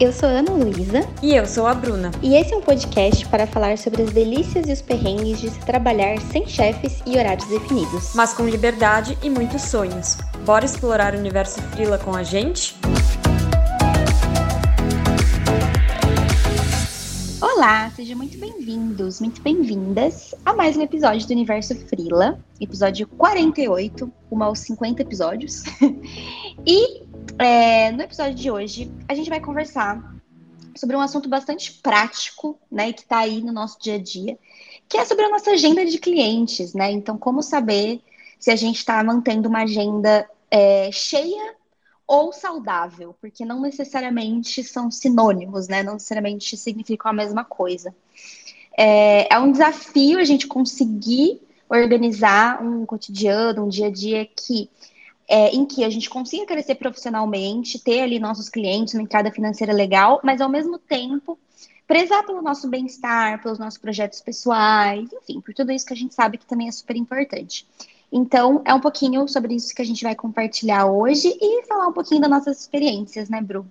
Eu sou Ana Luísa. E eu sou a Bruna. E esse é um podcast para falar sobre as delícias e os perrengues de se trabalhar sem chefes e horários definidos. Mas com liberdade e muitos sonhos. Bora explorar o universo Frila com a gente? Olá, sejam muito bem-vindos, muito bem-vindas a mais um episódio do Universo Frila, episódio 48, uma aos 50 episódios. e é, no episódio de hoje, a gente vai conversar sobre um assunto bastante prático, né, que está aí no nosso dia a dia, que é sobre a nossa agenda de clientes, né? Então, como saber se a gente está mantendo uma agenda é, cheia ou saudável, porque não necessariamente são sinônimos, né? Não necessariamente significam a mesma coisa. É, é um desafio a gente conseguir organizar um cotidiano, um dia a dia que é, em que a gente consiga crescer profissionalmente, ter ali nossos clientes, uma entrada financeira legal, mas ao mesmo tempo prezar pelo nosso bem-estar, pelos nossos projetos pessoais, enfim, por tudo isso que a gente sabe que também é super importante. Então, é um pouquinho sobre isso que a gente vai compartilhar hoje e falar um pouquinho das nossas experiências, né, Bru?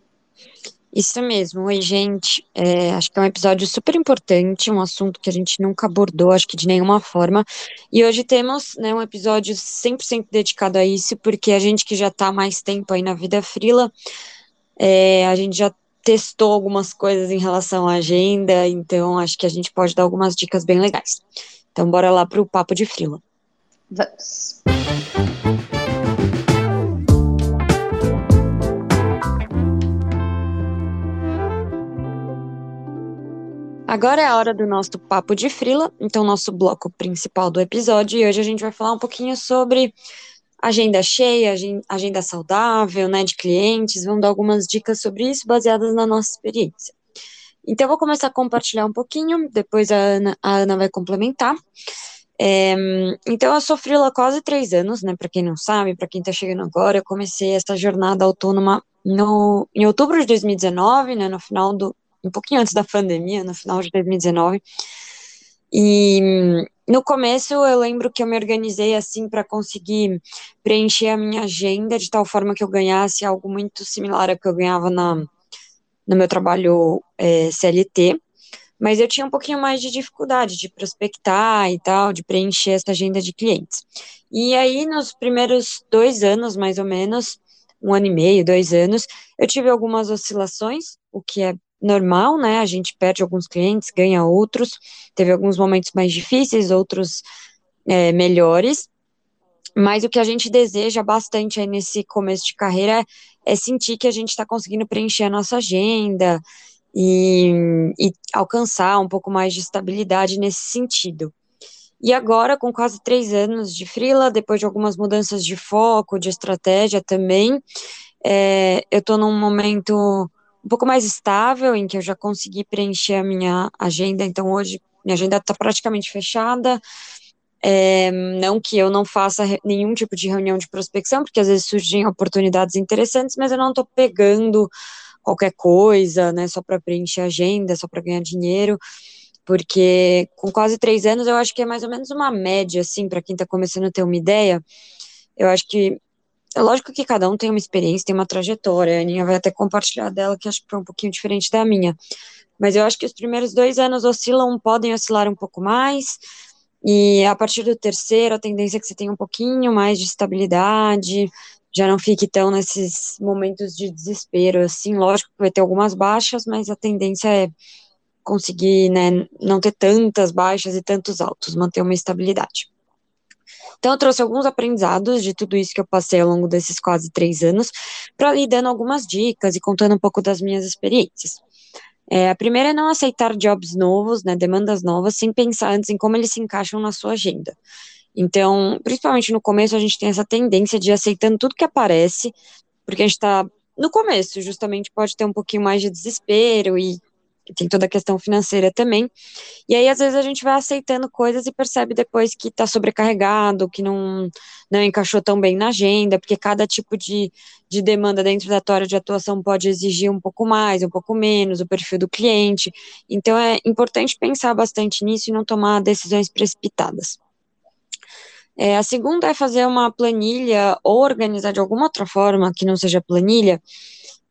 Isso mesmo. Oi, gente. É, acho que é um episódio super importante, um assunto que a gente nunca abordou, acho que de nenhuma forma. E hoje temos né, um episódio 100% dedicado a isso, porque a gente que já está mais tempo aí na vida frila, é, a gente já testou algumas coisas em relação à agenda, então acho que a gente pode dar algumas dicas bem legais. Então, bora lá para o papo de frila. Vamos. Agora é a hora do nosso papo de frila, então nosso bloco principal do episódio, e hoje a gente vai falar um pouquinho sobre agenda cheia, agenda saudável, né, de clientes, vamos dar algumas dicas sobre isso baseadas na nossa experiência. Então eu vou começar a compartilhar um pouquinho, depois a Ana, a Ana vai complementar. É, então eu sofri lá quase três anos, né? Para quem não sabe, para quem está chegando agora, eu comecei essa jornada autônoma no, em outubro de 2019, né? No final do, um pouquinho antes da pandemia, no final de 2019. E no começo eu lembro que eu me organizei assim para conseguir preencher a minha agenda de tal forma que eu ganhasse algo muito similar ao que eu ganhava na, no meu trabalho é, CLT. Mas eu tinha um pouquinho mais de dificuldade de prospectar e tal, de preencher essa agenda de clientes. E aí, nos primeiros dois anos, mais ou menos, um ano e meio, dois anos, eu tive algumas oscilações, o que é normal, né? A gente perde alguns clientes, ganha outros. Teve alguns momentos mais difíceis, outros é, melhores. Mas o que a gente deseja bastante aí nesse começo de carreira é, é sentir que a gente está conseguindo preencher a nossa agenda e, e alcançar um pouco mais de estabilidade nesse sentido. E agora, com quase três anos de freela, depois de algumas mudanças de foco, de estratégia também, é, eu estou num momento um pouco mais estável, em que eu já consegui preencher a minha agenda, então hoje minha agenda está praticamente fechada. É, não que eu não faça nenhum tipo de reunião de prospecção, porque às vezes surgem oportunidades interessantes, mas eu não estou pegando qualquer coisa, né, só para preencher a agenda, só para ganhar dinheiro, porque com quase três anos eu acho que é mais ou menos uma média, assim, para quem está começando a ter uma ideia. Eu acho que é lógico que cada um tem uma experiência, tem uma trajetória. A Aninha vai até compartilhar dela, que acho que foi um pouquinho diferente da minha. Mas eu acho que os primeiros dois anos oscilam, podem oscilar um pouco mais. E a partir do terceiro, a tendência é que você tenha um pouquinho mais de estabilidade, já não fique tão nesses momentos de desespero, assim, lógico que vai ter algumas baixas, mas a tendência é conseguir, né, não ter tantas baixas e tantos altos, manter uma estabilidade. Então, eu trouxe alguns aprendizados de tudo isso que eu passei ao longo desses quase três anos, para ir dando algumas dicas e contando um pouco das minhas experiências. É, a primeira é não aceitar jobs novos, né, demandas novas, sem pensar antes em como eles se encaixam na sua agenda. Então, principalmente no começo, a gente tem essa tendência de ir aceitando tudo que aparece, porque a gente está no começo, justamente pode ter um pouquinho mais de desespero e tem toda a questão financeira também. E aí, às vezes, a gente vai aceitando coisas e percebe depois que está sobrecarregado, que não, não encaixou tão bem na agenda, porque cada tipo de, de demanda dentro da área de atuação pode exigir um pouco mais, um pouco menos, o perfil do cliente. Então, é importante pensar bastante nisso e não tomar decisões precipitadas. É, a segunda é fazer uma planilha ou organizar de alguma outra forma que não seja planilha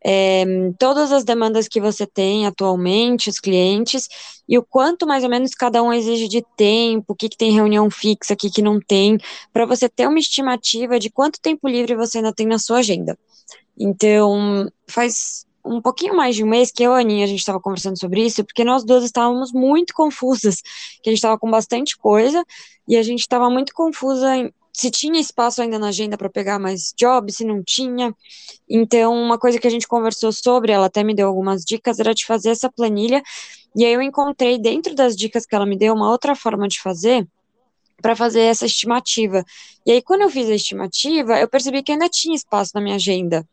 é, todas as demandas que você tem atualmente, os clientes, e o quanto mais ou menos cada um exige de tempo, o que, que tem reunião fixa, o que, que não tem, para você ter uma estimativa de quanto tempo livre você ainda tem na sua agenda. Então, faz um pouquinho mais de um mês que eu e a Aninha, a gente estava conversando sobre isso, porque nós duas estávamos muito confusas, que a gente estava com bastante coisa, e a gente estava muito confusa em se tinha espaço ainda na agenda para pegar mais jobs, se não tinha. Então, uma coisa que a gente conversou sobre, ela até me deu algumas dicas, era de fazer essa planilha, e aí eu encontrei dentro das dicas que ela me deu uma outra forma de fazer, para fazer essa estimativa. E aí, quando eu fiz a estimativa, eu percebi que ainda tinha espaço na minha agenda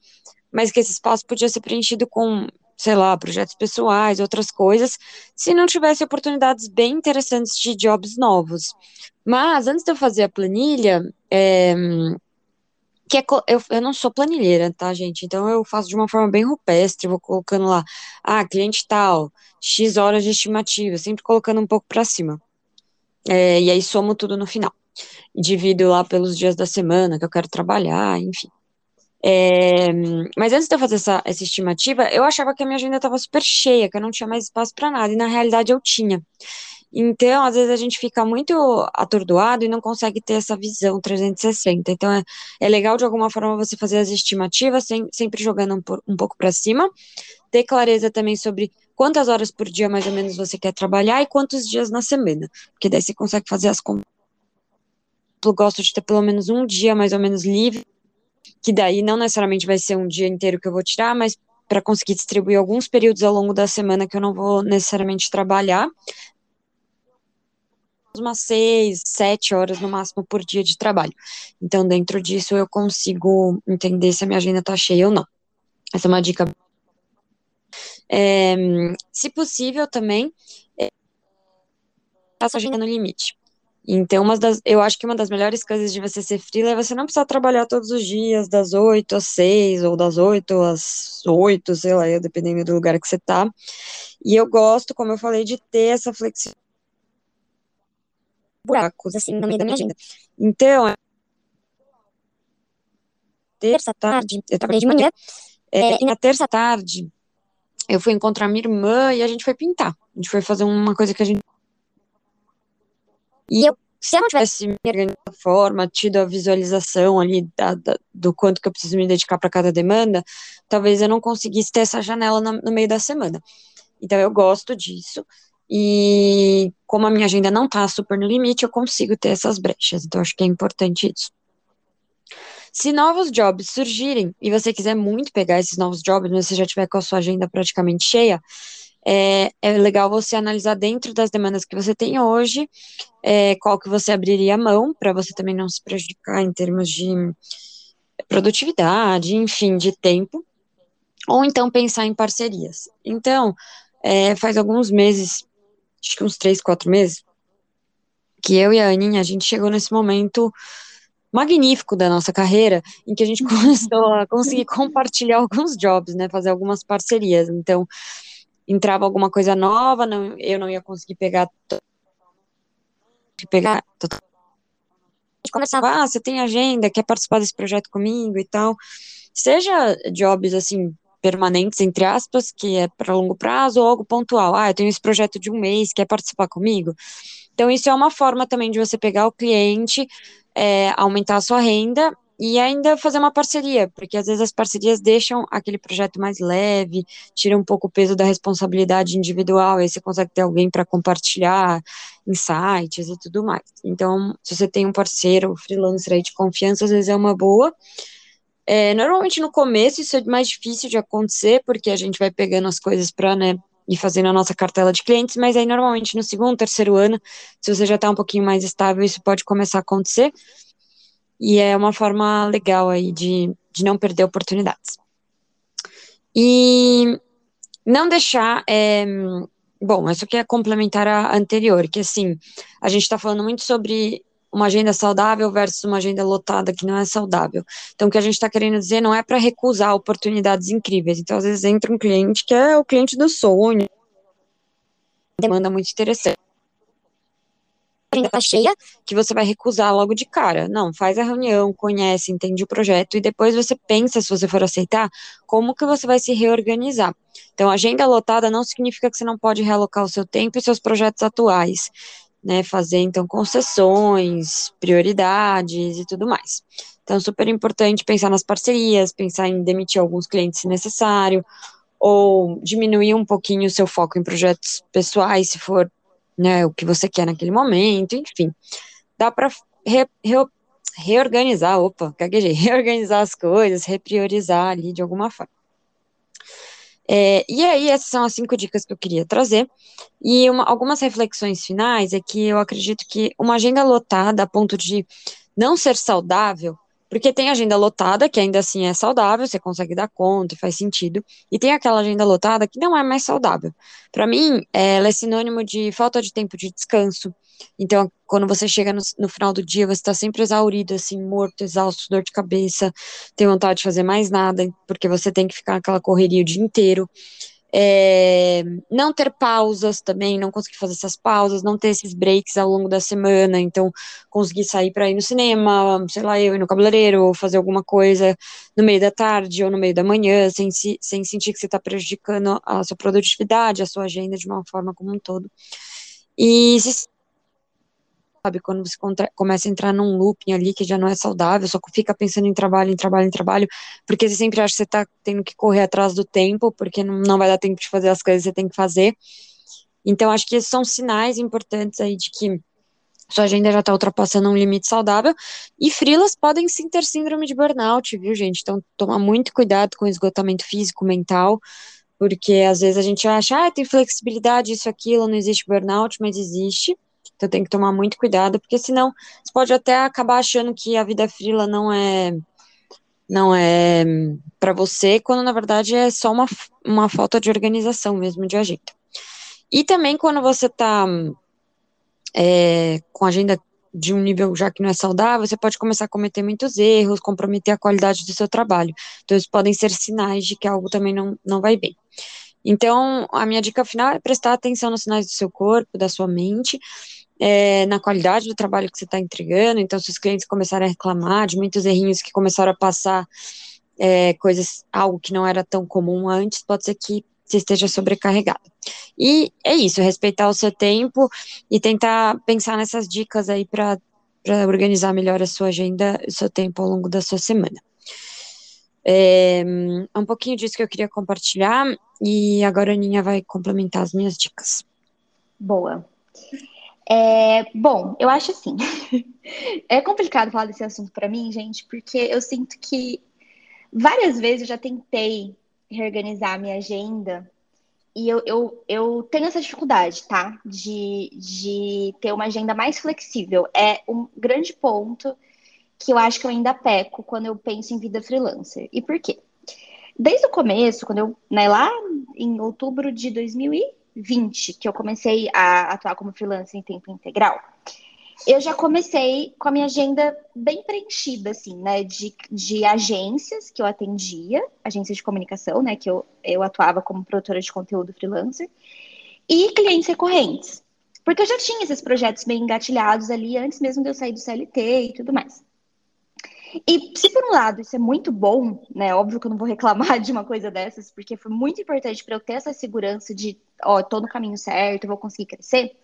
mas que esse espaço podia ser preenchido com, sei lá, projetos pessoais, outras coisas, se não tivesse oportunidades bem interessantes de jobs novos. Mas, antes de eu fazer a planilha, é, que é, eu, eu não sou planilheira, tá, gente? Então eu faço de uma forma bem rupestre, vou colocando lá, ah, cliente tal, X horas de estimativa, sempre colocando um pouco para cima. É, e aí somo tudo no final. Divido lá pelos dias da semana que eu quero trabalhar, enfim. É, mas antes de eu fazer essa, essa estimativa, eu achava que a minha agenda estava super cheia, que eu não tinha mais espaço para nada, e na realidade eu tinha. Então, às vezes a gente fica muito atordoado e não consegue ter essa visão 360. Então, é, é legal de alguma forma você fazer as estimativas, sem, sempre jogando um, um pouco para cima, ter clareza também sobre quantas horas por dia mais ou menos você quer trabalhar e quantos dias na semana, porque daí você consegue fazer as contas. Gosto de ter pelo menos um dia mais ou menos livre que daí não necessariamente vai ser um dia inteiro que eu vou tirar, mas para conseguir distribuir alguns períodos ao longo da semana que eu não vou necessariamente trabalhar. Umas seis, sete horas no máximo por dia de trabalho. Então, dentro disso, eu consigo entender se a minha agenda está cheia ou não. Essa é uma dica. É, se possível, também, é, faça a agenda no limite. Então, uma das, eu acho que uma das melhores coisas de você ser freela é você não precisar trabalhar todos os dias, das 8 às 6, ou das 8 às 8, sei lá, dependendo do lugar que você tá. E eu gosto, como eu falei, de ter essa flexibilidade. Buracos, assim, no meio da minha agenda. Então, é terça tarde, eu trabalhei de manhã, é, e na terça tarde, eu fui encontrar minha irmã e a gente foi pintar. A gente foi fazer uma coisa que a gente e eu, se eu não tivesse me organizado da forma, tido a visualização ali da, da, do quanto que eu preciso me dedicar para cada demanda, talvez eu não conseguisse ter essa janela no, no meio da semana. Então eu gosto disso. E como a minha agenda não está super no limite, eu consigo ter essas brechas. Então acho que é importante isso. Se novos jobs surgirem e você quiser muito pegar esses novos jobs, mas você já tiver com a sua agenda praticamente cheia, é, é legal você analisar dentro das demandas que você tem hoje, é, qual que você abriria a mão, para você também não se prejudicar em termos de produtividade, enfim, de tempo, ou então pensar em parcerias. Então, é, faz alguns meses, acho que uns três, quatro meses, que eu e a Aninha, a gente chegou nesse momento magnífico da nossa carreira, em que a gente começou a conseguir compartilhar alguns jobs, né, fazer algumas parcerias. Então, entrava alguma coisa nova, não, eu não ia conseguir pegar pegar começava, ah, você tem agenda, quer participar desse projeto comigo e tal. Seja jobs assim permanentes entre aspas, que é para longo prazo, ou algo pontual. Ah, eu tenho esse projeto de um mês, quer participar comigo? Então, isso é uma forma também de você pegar o cliente, é, aumentar a sua renda e ainda fazer uma parceria, porque às vezes as parcerias deixam aquele projeto mais leve, tira um pouco o peso da responsabilidade individual, aí você consegue ter alguém para compartilhar insights e tudo mais. Então, se você tem um parceiro, freelancer aí de confiança, às vezes é uma boa. É, normalmente no começo isso é mais difícil de acontecer, porque a gente vai pegando as coisas para, né, e fazendo a nossa cartela de clientes, mas aí normalmente no segundo, terceiro ano, se você já está um pouquinho mais estável, isso pode começar a acontecer e é uma forma legal aí de, de não perder oportunidades. E não deixar. É, bom, isso aqui é complementar a anterior, que assim, a gente está falando muito sobre uma agenda saudável versus uma agenda lotada que não é saudável. Então, o que a gente está querendo dizer não é para recusar oportunidades incríveis. Então, às vezes entra um cliente que é o cliente do sonho, demanda muito interessante agenda tá cheia, que você vai recusar logo de cara. Não, faz a reunião, conhece, entende o projeto e depois você pensa, se você for aceitar, como que você vai se reorganizar. Então, agenda lotada não significa que você não pode realocar o seu tempo e seus projetos atuais, né? Fazer, então, concessões, prioridades e tudo mais. Então, super importante pensar nas parcerias, pensar em demitir alguns clientes se necessário, ou diminuir um pouquinho o seu foco em projetos pessoais, se for né, o que você quer naquele momento, enfim. Dá para re, re, reorganizar, opa, gaguejei, reorganizar as coisas, repriorizar ali de alguma forma. É, e aí, essas são as cinco dicas que eu queria trazer. E uma, algumas reflexões finais é que eu acredito que uma agenda lotada a ponto de não ser saudável porque tem agenda lotada, que ainda assim é saudável, você consegue dar conta, faz sentido, e tem aquela agenda lotada que não é mais saudável. Para mim, ela é sinônimo de falta de tempo de descanso. Então, quando você chega no, no final do dia, você está sempre exaurido, assim, morto, exausto, dor de cabeça, tem vontade de fazer mais nada, porque você tem que ficar naquela correria o dia inteiro. É, não ter pausas também, não conseguir fazer essas pausas, não ter esses breaks ao longo da semana, então conseguir sair para ir no cinema, sei lá, eu ir no cabeleireiro, ou fazer alguma coisa no meio da tarde ou no meio da manhã, sem, sem sentir que você está prejudicando a sua produtividade, a sua agenda de uma forma como um todo. E se sabe? Quando você começa a entrar num looping ali que já não é saudável, só fica pensando em trabalho, em trabalho, em trabalho, porque você sempre acha que você tá tendo que correr atrás do tempo, porque não, não vai dar tempo de fazer as coisas que você tem que fazer. Então, acho que esses são sinais importantes aí de que sua agenda já está ultrapassando um limite saudável, e frilas podem sim ter síndrome de burnout, viu, gente? Então, tomar muito cuidado com o esgotamento físico, mental, porque às vezes a gente acha, ah, tem flexibilidade, isso, aquilo, não existe burnout, mas existe. Então tem que tomar muito cuidado, porque senão você pode até acabar achando que a vida frila não é não é para você, quando na verdade é só uma, uma falta de organização mesmo de agenda. E também quando você está é, com agenda de um nível já que não é saudável, você pode começar a cometer muitos erros, comprometer a qualidade do seu trabalho. Então, isso podem ser sinais de que algo também não, não vai bem. Então, a minha dica final é prestar atenção nos sinais do seu corpo, da sua mente, é, na qualidade do trabalho que você está entregando. Então, se os clientes começarem a reclamar de muitos errinhos que começaram a passar é, coisas, algo que não era tão comum antes, pode ser que você esteja sobrecarregado. E é isso, respeitar o seu tempo e tentar pensar nessas dicas aí para organizar melhor a sua agenda, o seu tempo ao longo da sua semana. É, um pouquinho disso que eu queria compartilhar e agora a Aninha vai complementar as minhas dicas. Boa. É, bom, eu acho assim. é complicado falar desse assunto para mim, gente, porque eu sinto que várias vezes eu já tentei reorganizar a minha agenda e eu, eu, eu tenho essa dificuldade, tá? De, de ter uma agenda mais flexível. É um grande ponto que eu acho que eu ainda peco quando eu penso em vida freelancer. E por quê? Desde o começo, quando eu, né, lá em outubro de 2000 2020, que eu comecei a atuar como freelancer em tempo integral, eu já comecei com a minha agenda bem preenchida, assim, né? De, de agências que eu atendia, agências de comunicação, né? Que eu, eu atuava como produtora de conteúdo freelancer, e clientes recorrentes. Porque eu já tinha esses projetos bem engatilhados ali antes mesmo de eu sair do CLT e tudo mais. E se por um lado isso é muito bom, né? Óbvio que eu não vou reclamar de uma coisa dessas, porque foi muito importante para eu ter essa segurança de, ó, tô no caminho certo, vou conseguir crescer.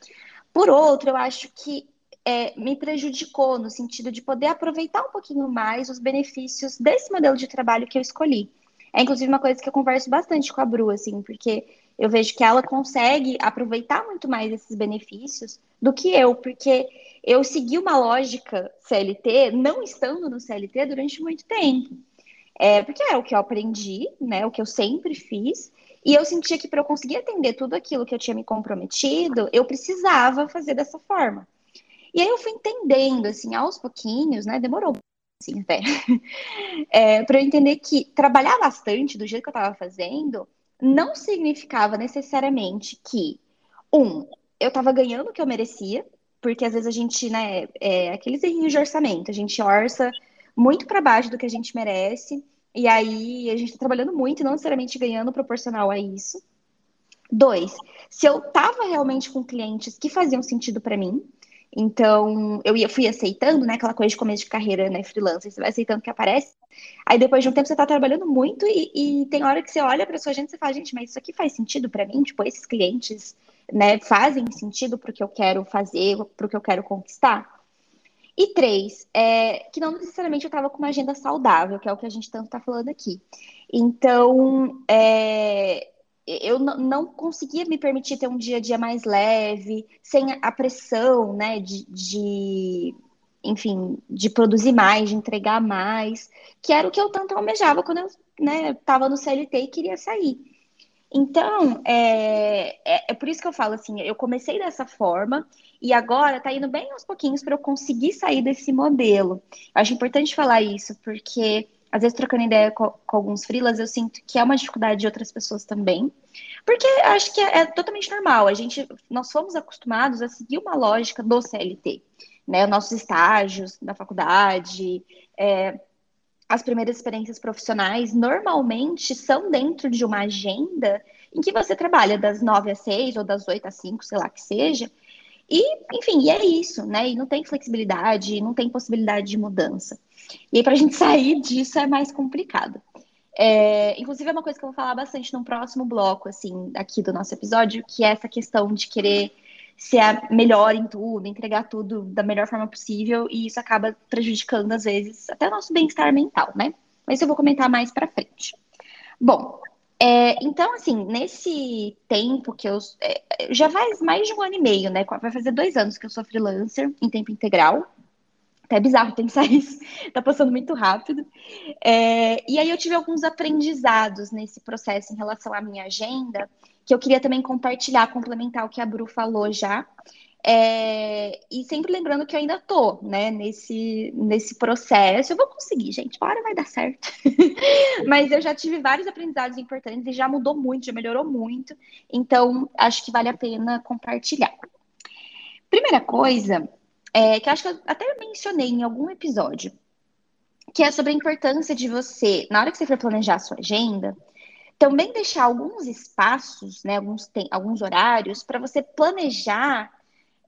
Por outro, eu acho que é, me prejudicou no sentido de poder aproveitar um pouquinho mais os benefícios desse modelo de trabalho que eu escolhi. É inclusive uma coisa que eu converso bastante com a Bru, assim, porque eu vejo que ela consegue aproveitar muito mais esses benefícios do que eu, porque eu segui uma lógica CLT, não estando no CLT durante muito tempo. É, porque era o que eu aprendi, né? O que eu sempre fiz. E eu sentia que para eu conseguir atender tudo aquilo que eu tinha me comprometido, eu precisava fazer dessa forma. E aí eu fui entendendo, assim, aos pouquinhos, né? Demorou assim até. É, para eu entender que trabalhar bastante do jeito que eu estava fazendo não significava necessariamente que, um, eu estava ganhando o que eu merecia, porque às vezes a gente, né, é aqueles errinhos de orçamento, a gente orça muito para baixo do que a gente merece, e aí a gente está trabalhando muito e não necessariamente ganhando proporcional a isso. Dois, se eu estava realmente com clientes que faziam sentido para mim, Então, eu ia, fui aceitando, né, aquela coisa de começo de carreira, né, freelancer, você vai aceitando que aparece. Aí depois de um tempo você tá trabalhando muito e, e tem hora que você olha para sua gente e você fala, gente, mas isso aqui faz sentido para mim? Tipo, esses clientes, né, fazem sentido pro que eu quero fazer, pro que eu quero conquistar? E três, é, que não necessariamente eu estava com uma agenda saudável, que é o que a gente tanto está falando aqui. Então, é, eu não conseguia me permitir ter um dia a dia mais leve, sem a pressão, né, de, de, enfim, de produzir mais, de entregar mais, que era o que eu tanto almejava quando eu, né, estava no CLT e queria sair. Então, é, é, é, por isso que eu falo assim, eu comecei dessa forma e agora tá indo bem aos pouquinhos para eu conseguir sair desse modelo. Acho importante falar isso, porque às vezes trocando ideia com, com alguns frilas, eu sinto que é uma dificuldade de outras pessoas também. Porque acho que é, é, totalmente normal. A gente, nós fomos acostumados a seguir uma lógica do CLT, né? Nossos estágios da faculdade, é, as primeiras experiências profissionais normalmente são dentro de uma agenda em que você trabalha das nove às seis ou das oito às cinco, sei lá que seja. E, enfim, e é isso, né? E não tem flexibilidade, não tem possibilidade de mudança. E aí, para a gente sair disso é mais complicado. É, inclusive, é uma coisa que eu vou falar bastante no próximo bloco, assim, aqui do nosso episódio, que é essa questão de querer ser a melhor em tudo, entregar tudo da melhor forma possível, e isso acaba prejudicando, às vezes, até o nosso bem-estar mental, né? Mas eu vou comentar mais pra frente. Bom, é, então, assim, nesse tempo que eu. É, já faz mais de um ano e meio, né? Vai fazer dois anos que eu sou freelancer em tempo integral. Até é bizarro pensar isso, tá passando muito rápido. É, e aí eu tive alguns aprendizados nesse processo em relação à minha agenda, que eu queria também compartilhar, complementar o que a Bru falou já. É, e sempre lembrando que eu ainda tô, né, nesse, nesse processo. Eu vou conseguir, gente, uma hora vai dar certo. Mas eu já tive vários aprendizados importantes e já mudou muito, já melhorou muito. Então, acho que vale a pena compartilhar. Primeira coisa é, que acho que eu até mencionei em algum episódio, que é sobre a importância de você, na hora que você for planejar a sua agenda, também deixar alguns espaços, né, alguns, alguns horários, para você planejar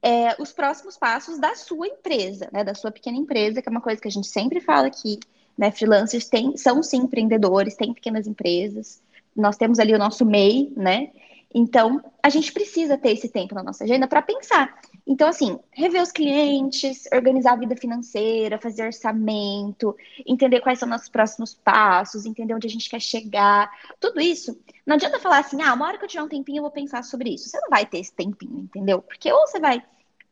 é, os próximos passos da sua empresa, né, da sua pequena empresa, que é uma coisa que a gente sempre fala aqui, né, freelancers tem, são sim empreendedores, têm pequenas empresas, nós temos ali o nosso MEI, né, então a gente precisa ter esse tempo na nossa agenda para pensar então, assim, rever os clientes, organizar a vida financeira, fazer orçamento, entender quais são nossos próximos passos, entender onde a gente quer chegar, tudo isso. Não adianta falar assim, ah, uma hora que eu tiver um tempinho eu vou pensar sobre isso. Você não vai ter esse tempinho, entendeu? Porque ou você vai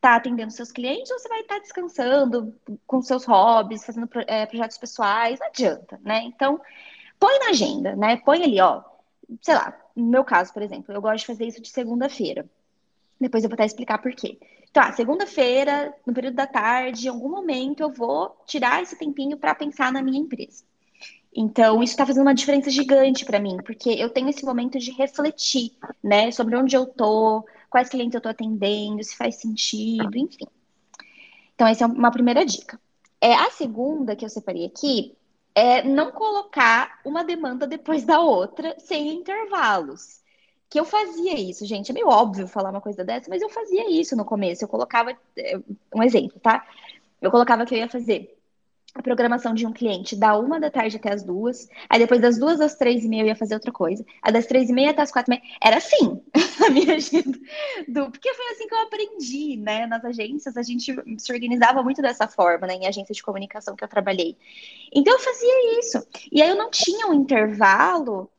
estar tá atendendo seus clientes ou você vai estar tá descansando com seus hobbies, fazendo é, projetos pessoais, não adianta, né? Então, põe na agenda, né? Põe ali, ó, sei lá, no meu caso, por exemplo, eu gosto de fazer isso de segunda-feira. Depois eu vou até explicar por quê. Tá, segunda-feira, no período da tarde, em algum momento eu vou tirar esse tempinho para pensar na minha empresa. Então, isso está fazendo uma diferença gigante para mim, porque eu tenho esse momento de refletir, né, sobre onde eu tô, quais clientes eu tô atendendo, se faz sentido, enfim. Então, essa é uma primeira dica. É, a segunda que eu separei aqui é não colocar uma demanda depois da outra sem intervalos que eu fazia isso, gente. É meio óbvio falar uma coisa dessa, mas eu fazia isso no começo. Eu colocava, é, um exemplo, tá? Eu colocava que eu ia fazer a programação de um cliente da uma da tarde até as duas, aí depois das duas às três e meia eu ia fazer outra coisa, a das três e meia até as quatro e meia, era assim a minha agenda, do, porque foi assim que eu aprendi, né, nas agências, a gente se organizava muito dessa forma, né, em agência de comunicação que eu trabalhei, então eu fazia isso, e aí eu não tinha um intervalo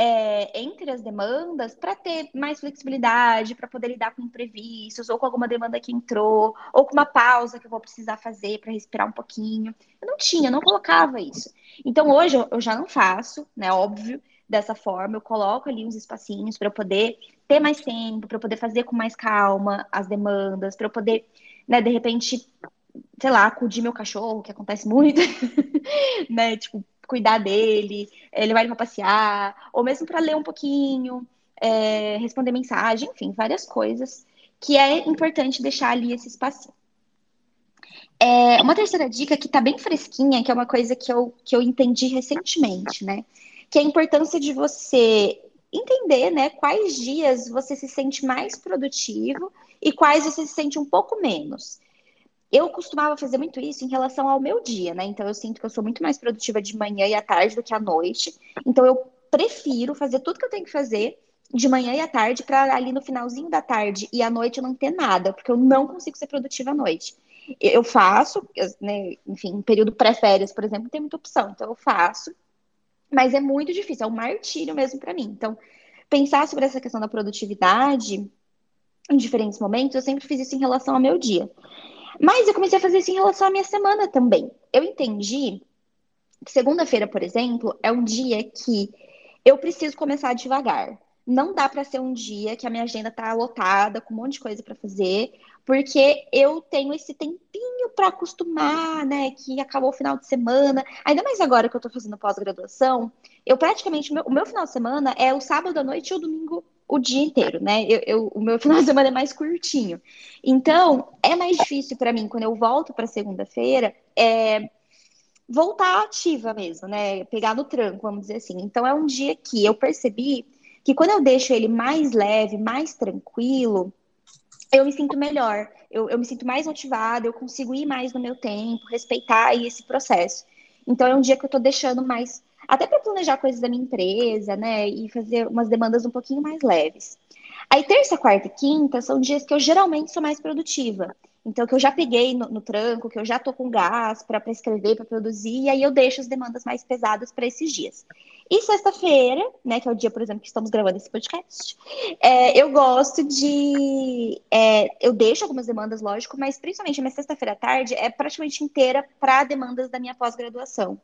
é, entre as demandas para ter mais flexibilidade, para poder lidar com imprevistos, ou com alguma demanda que entrou, ou com uma pausa que eu vou precisar fazer para respirar um pouquinho. Eu não tinha, não colocava isso. Então hoje eu já não faço, né? Óbvio, dessa forma, eu coloco ali uns espacinhos para eu poder ter mais tempo, para eu poder fazer com mais calma as demandas, para eu poder, né, de repente, sei lá, acudir meu cachorro, que acontece muito, né? Tipo, cuidar dele, é, levar ele para passear, ou mesmo para ler um pouquinho, é, responder mensagem, enfim, várias coisas que é importante deixar ali esse espacinho. É, uma terceira dica que está bem fresquinha, que é uma coisa que eu, que eu entendi recentemente, né? Que é a importância de você entender, né, quais dias você se sente mais produtivo e quais você se sente um pouco menos. Eu costumava fazer muito isso em relação ao meu dia, né? Então eu sinto que eu sou muito mais produtiva de manhã e à tarde do que à noite. Então eu prefiro fazer tudo que eu tenho que fazer de manhã e à tarde para ali no finalzinho da tarde e à noite eu não ter nada, porque eu não consigo ser produtiva à noite. Eu faço, né, enfim, em período pré-férias, por exemplo, tem muita opção, então eu faço, mas é muito difícil, é um martírio mesmo para mim. Então, pensar sobre essa questão da produtividade em diferentes momentos, eu sempre fiz isso em relação ao meu dia. Mas eu comecei a fazer isso em relação à minha semana também. Eu entendi que segunda-feira, por exemplo, é um dia que eu preciso começar devagar. Não dá para ser um dia que a minha agenda tá lotada com um monte de coisa para fazer, porque eu tenho esse tempinho para acostumar, né? Que acabou o final de semana. Ainda mais agora que eu tô fazendo pós-graduação, eu praticamente, o meu final de semana é o sábado à noite e o domingo o dia inteiro, né? Eu, eu, o meu final de semana é mais curtinho. Então, é mais difícil para mim, quando eu volto para segunda-feira, é voltar ativa mesmo, né? Pegar no tranco, vamos dizer assim. Então, é um dia que eu percebi que quando eu deixo ele mais leve, mais tranquilo, eu me sinto melhor, eu, eu me sinto mais motivada, eu consigo ir mais no meu tempo, respeitar esse processo. Então é um dia que eu tô deixando mais, até para planejar coisas da minha empresa, né, e fazer umas demandas um pouquinho mais leves. Aí terça, quarta e quinta são dias que eu geralmente sou mais produtiva. Então, que eu já peguei no, no tranco, que eu já tô com gás para escrever, para produzir, e aí eu deixo as demandas mais pesadas para esses dias. E sexta-feira, né, que é o dia, por exemplo, que estamos gravando esse podcast, é, eu gosto de. É, eu deixo algumas demandas, lógico, mas principalmente a minha sexta-feira à tarde é praticamente inteira para demandas da minha pós-graduação.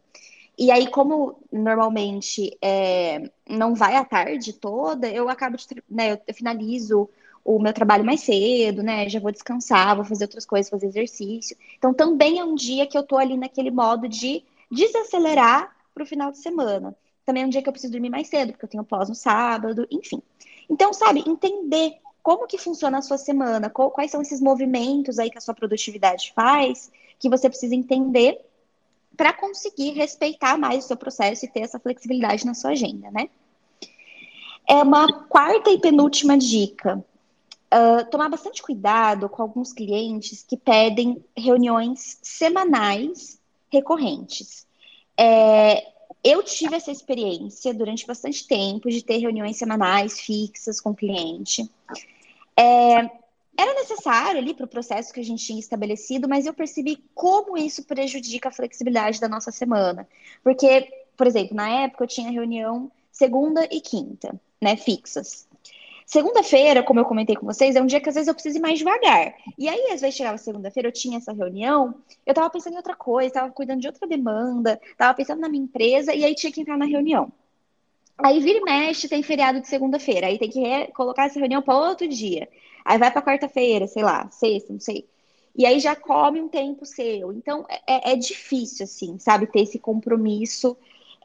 E aí, como normalmente é, não vai à tarde toda, eu acabo de, né, eu finalizo o meu trabalho mais cedo, né? Já vou descansar, vou fazer outras coisas, fazer exercício. Então, também é um dia que eu tô ali naquele modo de desacelerar para o final de semana. Também é um dia que eu preciso dormir mais cedo, porque eu tenho pós no sábado, enfim. Então, sabe, entender como que funciona a sua semana, quais são esses movimentos aí que a sua produtividade faz, que você precisa entender para conseguir respeitar mais o seu processo e ter essa flexibilidade na sua agenda, né? É uma quarta e penúltima dica. Uh, tomar bastante cuidado com alguns clientes que pedem reuniões semanais recorrentes. É, eu tive essa experiência durante bastante tempo de ter reuniões semanais fixas com o cliente. É, era necessário ali para o processo que a gente tinha estabelecido, mas eu percebi como isso prejudica a flexibilidade da nossa semana. Porque, por exemplo, na época eu tinha reunião segunda e quinta, né, fixas. Segunda-feira, como eu comentei com vocês, é um dia que às vezes eu preciso ir mais devagar. E aí, às vezes, chegava segunda-feira, eu tinha essa reunião, eu tava pensando em outra coisa, tava cuidando de outra demanda, tava pensando na minha empresa, e aí tinha que entrar na reunião. Aí vira e mexe, tem feriado de segunda-feira, aí tem que colocar essa reunião para outro dia. Aí vai para quarta-feira, sei lá, sexta, não sei. E aí já come um tempo seu. Então é, é difícil, assim, sabe, ter esse compromisso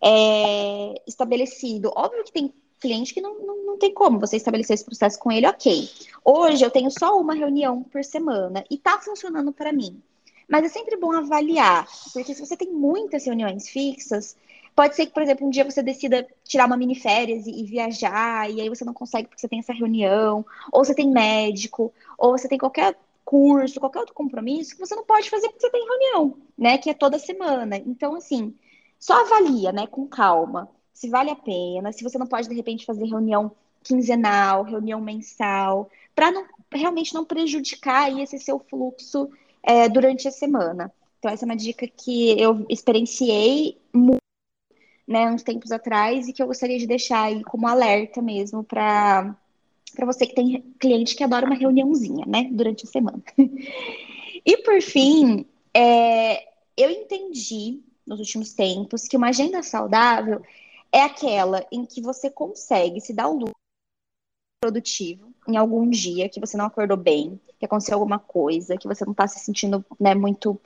é, estabelecido. Óbvio que tem cliente que não, não, não tem como você estabelecer esse processo com ele, ok. Hoje eu tenho só uma reunião por semana e tá funcionando para mim. Mas é sempre bom avaliar, porque se você tem muitas reuniões fixas, pode ser que, por exemplo, um dia você decida tirar uma mini férias e, e viajar, e aí você não consegue porque você tem essa reunião, ou você tem médico, ou você tem qualquer curso, qualquer outro compromisso que você não pode fazer porque você tem reunião, né? Que é toda semana. Então, assim, só avalia, né, com calma se vale a pena, se você não pode, de repente, fazer reunião quinzenal, reunião mensal, para não, realmente não prejudicar esse seu fluxo é, durante a semana. Então, essa é uma dica que eu experienciei muito, né, uns tempos atrás e que eu gostaria de deixar aí como alerta mesmo para para você que tem cliente que adora uma reuniãozinha, né, durante a semana. e por fim, é, eu entendi nos últimos tempos que uma agenda saudável é aquela em que você consegue se dar o luxo produtivo em algum dia que você não acordou bem, que aconteceu alguma coisa, que você não está se sentindo né, muito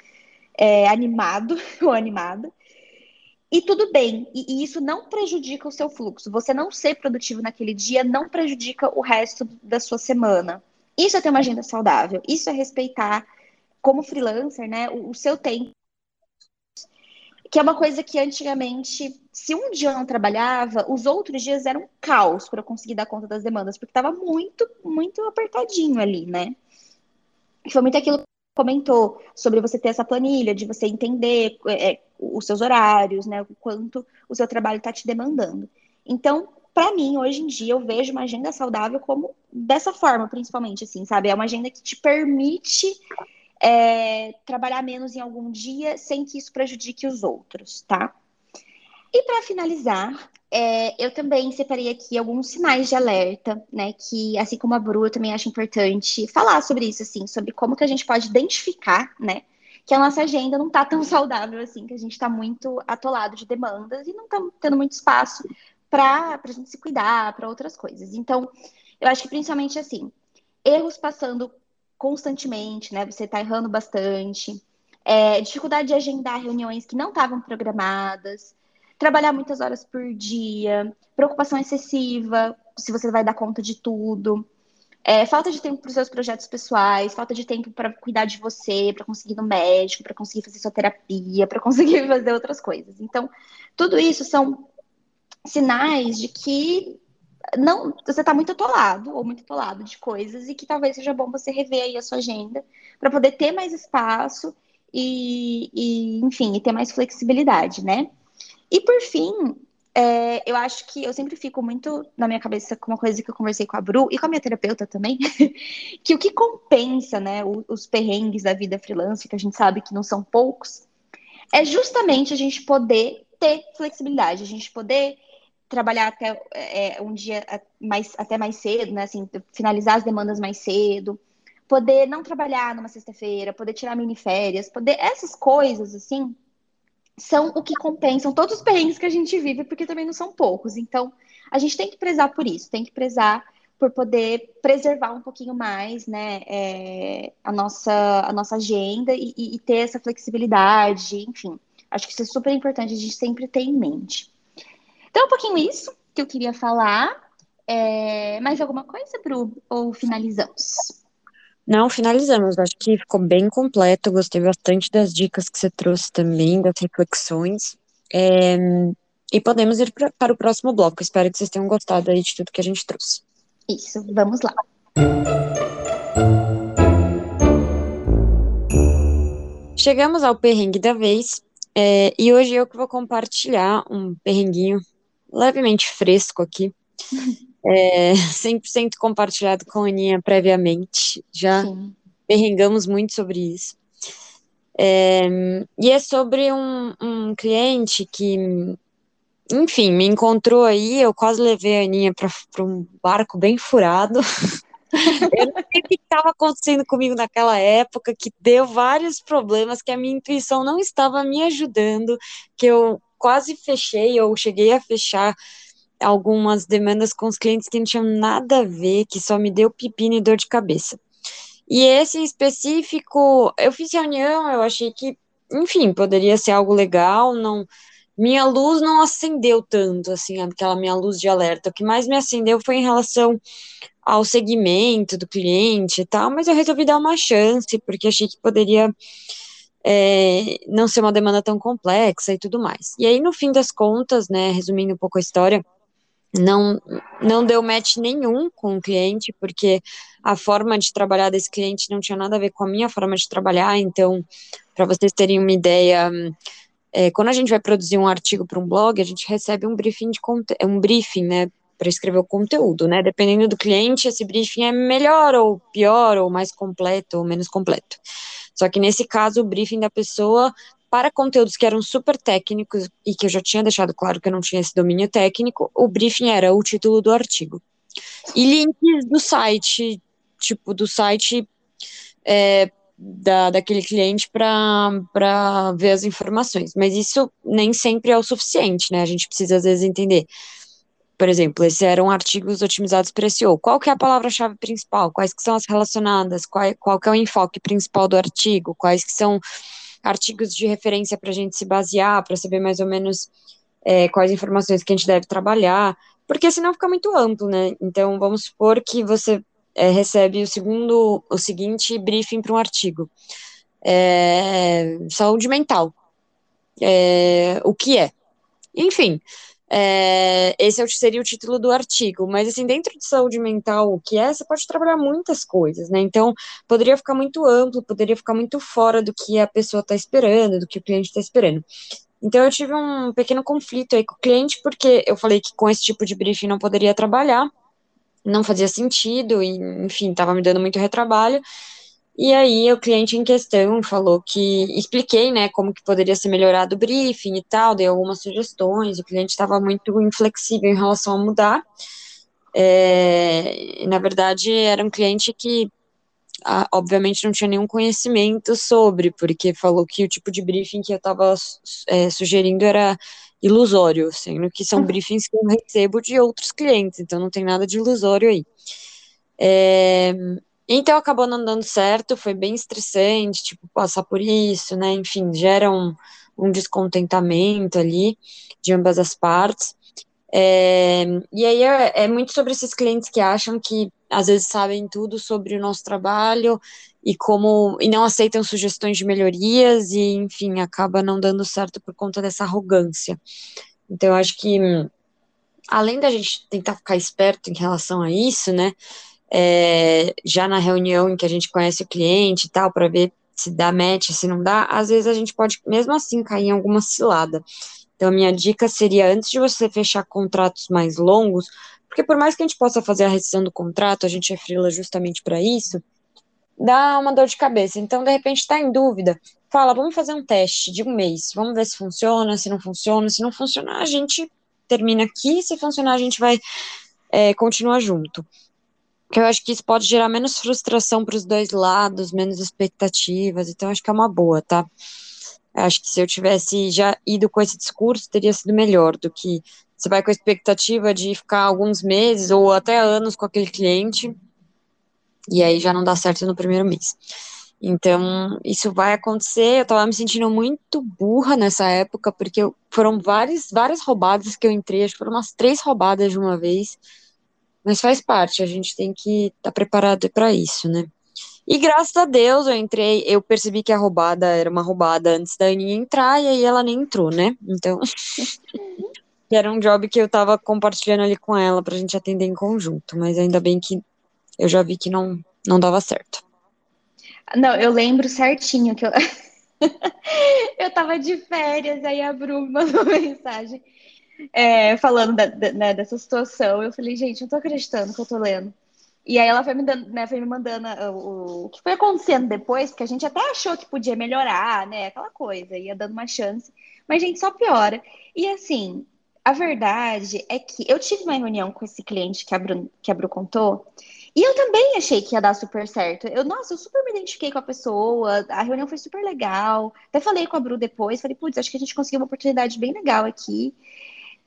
é, animado ou animada. E tudo bem, e, e, isso não prejudica o seu fluxo. Você não ser produtivo naquele dia não prejudica o resto da sua semana. Isso é ter uma agenda saudável, isso é respeitar, como freelancer, né, o, o seu tempo que é uma coisa que antigamente, se um dia eu não trabalhava, os outros dias eram um caos para eu conseguir dar conta das demandas, porque estava muito, muito apertadinho ali, né? Foi muito aquilo comentou sobre você ter essa planilha, de você entender é, os seus horários, né? O quanto o seu trabalho está te demandando. Então, para mim, hoje em dia, eu vejo uma agenda saudável como dessa forma, principalmente, assim, sabe? É uma agenda que te permite é, trabalhar menos em algum dia sem que isso prejudique os outros, tá? E para finalizar, é, eu também separei aqui alguns sinais de alerta, né? Que, assim como a Bru, eu também acho importante falar sobre isso, assim, sobre como que a gente pode identificar, né? Que a nossa agenda não tá tão saudável assim, que a gente está muito atolado de demandas e não estamos tendo muito espaço para a gente se cuidar, para outras coisas. Então, eu acho que principalmente assim, erros passando constantemente, né? Você está errando bastante, é, dificuldade de agendar reuniões que não estavam programadas, trabalhar muitas horas por dia, preocupação excessiva, se você vai dar conta de tudo. É, falta de tempo para os seus projetos pessoais, falta de tempo para cuidar de você, para conseguir ir no médico, para conseguir fazer sua terapia, para conseguir fazer outras coisas. Então, tudo isso são sinais de que não você está muito atolado ou muito atolado de coisas e que talvez seja bom você rever aí a sua agenda para poder ter mais espaço e, e, enfim, e ter mais flexibilidade, né? E por fim, é, eu acho que eu sempre fico muito na minha cabeça com uma coisa que eu conversei com a Bru e com a minha terapeuta também, que o que compensa, né, os, perrengues da vida freelance, que a gente sabe que não são poucos, é justamente a gente poder ter flexibilidade, a gente poder trabalhar até é, um dia mais, até mais cedo, né? Assim, finalizar as demandas mais cedo, poder não trabalhar numa sexta-feira, poder tirar mini férias, poder essas coisas assim são o que compensam todos os perrengues que a gente vive, porque também não são poucos. Então, a gente tem que prezar por isso, tem que prezar por poder preservar um pouquinho mais, né, é, a nossa a nossa agenda e, e ter essa flexibilidade, enfim. Acho que isso é super importante a gente sempre ter em mente. Então, um pouquinho isso que eu queria falar. É... Mais alguma coisa, Bru? Ou finalizamos? Não, finalizamos. Acho que ficou bem completo. Gostei bastante das dicas que você trouxe também, das reflexões. É... E podemos ir pra, para o próximo bloco. Espero que vocês tenham gostado aí de tudo que a gente trouxe. Isso, vamos lá. Chegamos ao perrengue da vez. É, e hoje eu que vou compartilhar um perrenguinho levemente fresco aqui. É, 100% compartilhado com a Aninha previamente. Já Sim. perrengamos muito sobre isso. É, e é sobre um, um, cliente que, enfim, me encontrou aí. Eu quase levei a Aninha para um barco bem furado. eu não sei o que estava acontecendo comigo naquela época, que deu vários problemas, que a minha intuição não estava me ajudando, que eu quase fechei ou cheguei a fechar algumas demandas com os clientes que não tinham nada a ver, que só me deu pepino e dor de cabeça. E esse em específico, eu fiz reunião, eu achei que, enfim, poderia ser algo legal, não minha luz não acendeu tanto, assim, aquela minha luz de alerta. O que mais me acendeu foi em relação ao segmento do cliente e tal, mas eu resolvi dar uma chance, porque achei que poderia é, não ser uma demanda tão complexa e tudo mais. E aí, no fim das contas, né, resumindo um pouco a história, não, não deu match nenhum com o cliente, porque a forma de trabalhar desse cliente não tinha nada a ver com a minha forma de trabalhar. Então, para vocês terem uma ideia, é, quando a gente vai produzir um artigo para um blog, a gente recebe um briefing de um briefing, né, para escrever o conteúdo, né? Dependendo do cliente, esse briefing é melhor ou pior, ou mais completo ou menos completo. Só que nesse caso, o briefing da pessoa para conteúdos que eram super técnicos e que eu já tinha deixado claro que eu não tinha esse domínio técnico, o briefing era o título do artigo. E links do site, tipo, do site é, da, daquele cliente para ver as informações. Mas isso nem sempre é o suficiente, né? A gente precisa, às vezes, entender por exemplo, esses eram artigos otimizados para SEO. Qual que é a palavra-chave principal? Quais que são as relacionadas? Qual, qual que é o enfoque principal do artigo? Quais que são artigos de referência para a gente se basear, para saber mais ou menos é, quais informações que a gente deve trabalhar, porque senão fica muito amplo, né? Então, vamos supor que você é, recebe o segundo, o seguinte briefing para um artigo. É, saúde mental. É, o que é? Enfim, É, esse é seria o título do artigo, mas assim, dentro de saúde mental, o que é, você pode trabalhar muitas coisas, né? Então, poderia ficar muito amplo, poderia ficar muito fora do que a pessoa está esperando, do que o cliente está esperando. Então, eu tive um pequeno conflito aí com o cliente, porque eu falei que com esse tipo de briefing não poderia trabalhar, não fazia sentido, e, enfim, estava me dando muito retrabalho. E aí o cliente em questão falou que expliquei, né, como que poderia ser melhorado o briefing e tal, dei algumas sugestões, o cliente estava muito inflexível em relação a mudar. É, na verdade, era um cliente que a, obviamente não tinha nenhum conhecimento sobre, porque falou que o tipo de briefing que eu estava é, sugerindo era ilusório, sendo que são uhum. briefings que eu recebo de outros clientes, então não tem nada de ilusório aí. É, então acabou não dando certo, foi bem estressante, tipo, passar por isso, né? Enfim, gera um, um descontentamento ali de ambas as partes. É, e aí é, é, muito sobre esses clientes que acham que às vezes sabem tudo sobre o nosso trabalho e como e não aceitam sugestões de melhorias e enfim acaba não dando certo por conta dessa arrogância. Então eu acho que além da gente tentar ficar esperto em relação a isso, né? É, já na reunião em que a gente conhece o cliente e tal, para ver se dá match, se não dá, às vezes a gente pode mesmo assim cair em alguma cilada. Então, a minha dica seria, antes de você fechar contratos mais longos, porque por mais que a gente possa fazer a rescisão do contrato, a gente é frila justamente para isso, dá uma dor de cabeça. Então, de repente, está em dúvida, fala, vamos fazer um teste de um mês, vamos ver se funciona, se não funciona, se não funcionar, a gente termina aqui, se funcionar, a gente vai é, continuar junto eu acho que isso pode gerar menos frustração para os dois lados, menos expectativas, então acho que é uma boa, tá? Acho que se eu tivesse já ido com esse discurso, teria sido melhor do que você vai com a expectativa de ficar alguns meses ou até anos com aquele cliente e aí já não dá certo no primeiro mês. Então, isso vai acontecer. Eu tava me sentindo muito burra nessa época, porque foram várias, várias roubadas que eu entrei, acho que foram umas três roubadas de uma vez mas faz parte, a gente tem que estar tá preparado para isso, né? E graças a Deus eu entrei, eu percebi que a roubada era uma roubada antes da Aninha entrar e aí ela nem entrou, né? Então, era um job que eu tava compartilhando ali com ela pra gente atender em conjunto, mas ainda bem que eu já vi que não, não dava certo. Não, eu lembro certinho que eu. eu tava de férias, aí a Bru mandou mensagem é, falando da, da, né, dessa situação. Eu falei, gente, não tô acreditando que eu tô lendo. E aí ela foi me, dando, né, foi me mandando o, o, que foi acontecendo depois, porque a gente até achou que podia melhorar, né? Aquela coisa, ia dando uma chance. Mas, gente, só piora. E assim, a verdade é que eu tive uma reunião com esse cliente que a Bru, que a Bru contou, e eu também achei que ia dar super certo. Eu, nossa, eu super me identifiquei com a pessoa, a reunião foi super legal. Até falei com a Bru depois, falei, putz, acho que a gente conseguiu uma oportunidade bem legal aqui.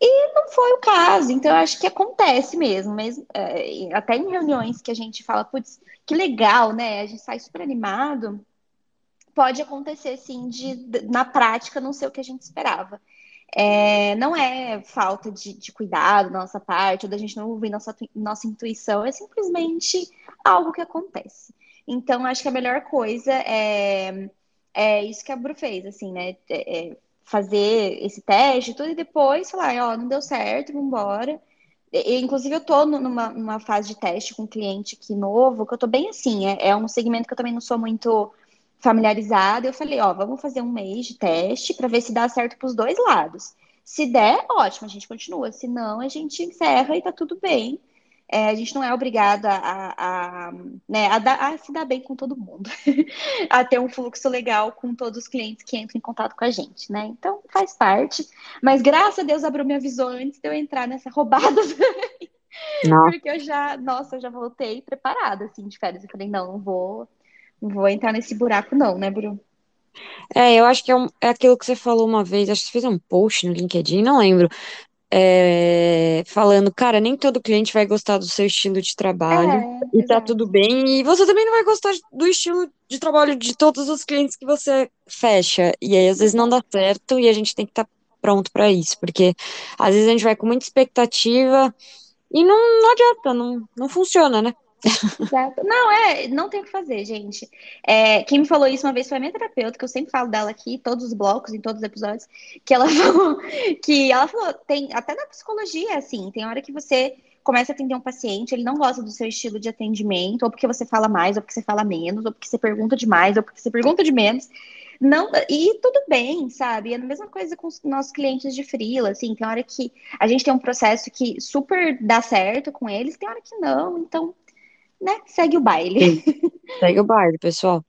E não foi o caso, então eu acho que acontece mesmo, mesmo é, até em reuniões que a gente fala, putz, que legal, né? A gente sai super animado, pode acontecer sim de na prática não ser o que a gente esperava. É, não é falta de, de, cuidado da nossa parte, ou da gente não ouvir nossa, nossa intuição, é simplesmente algo que acontece. Então, acho que a melhor coisa é, é isso que a Bru fez, assim, né? É, é fazer esse teste tudo e depois falar, ó, não deu certo, vamos embora. Inclusive, eu tô numa, numa, fase de teste com um cliente aqui novo, que eu tô bem assim, é, é um segmento que eu também não sou muito familiarizada. Eu falei, ó, vamos fazer um mês de teste para ver se dá certo para os dois lados. Se der, ótimo, a gente continua. Se não, a gente encerra e tá tudo bem. É, a gente não é obrigada a, a, né, a, dar, a, se dar bem com todo mundo, a ter um fluxo legal com todos os clientes que entram em contato com a gente, né? Então faz parte. Mas graças a Deus a Bru me avisou antes de eu entrar nessa roubada Porque eu já, nossa, eu já voltei preparada, assim, de férias. Eu falei, não, não vou, não vou entrar nesse buraco, não, né, Bru? É, eu acho que é, um, é aquilo que você falou uma vez, acho que você fez um post no LinkedIn, não lembro, é, falando, cara, nem todo cliente vai gostar do seu estilo de trabalho é, e tá tudo bem. E você também não vai gostar do estilo de trabalho de todos os clientes que você fecha. E aí, às vezes, não dá certo e a gente tem que estar tá pronto para isso, porque às vezes a gente vai com muita expectativa e não, não adianta, não, não funciona, né? Exato. Não, é, não tem o que fazer, gente. É, quem me falou isso uma vez foi a minha terapeuta, que eu sempre falo dela aqui, todos os blocos, em todos os episódios, que ela falou que ela falou, tem, até na psicologia, assim, tem hora que você começa a atender um paciente, ele não gosta do seu estilo de atendimento, ou porque você fala mais, ou porque você fala menos, ou porque você pergunta demais, ou porque você pergunta de menos. Não, e tudo bem, sabe? É a mesma coisa com os nossos clientes de freela, assim, tem hora que a gente tem um processo que super dá certo com eles, tem hora que não, então, né, segue o baile. Segue o baile, pessoal.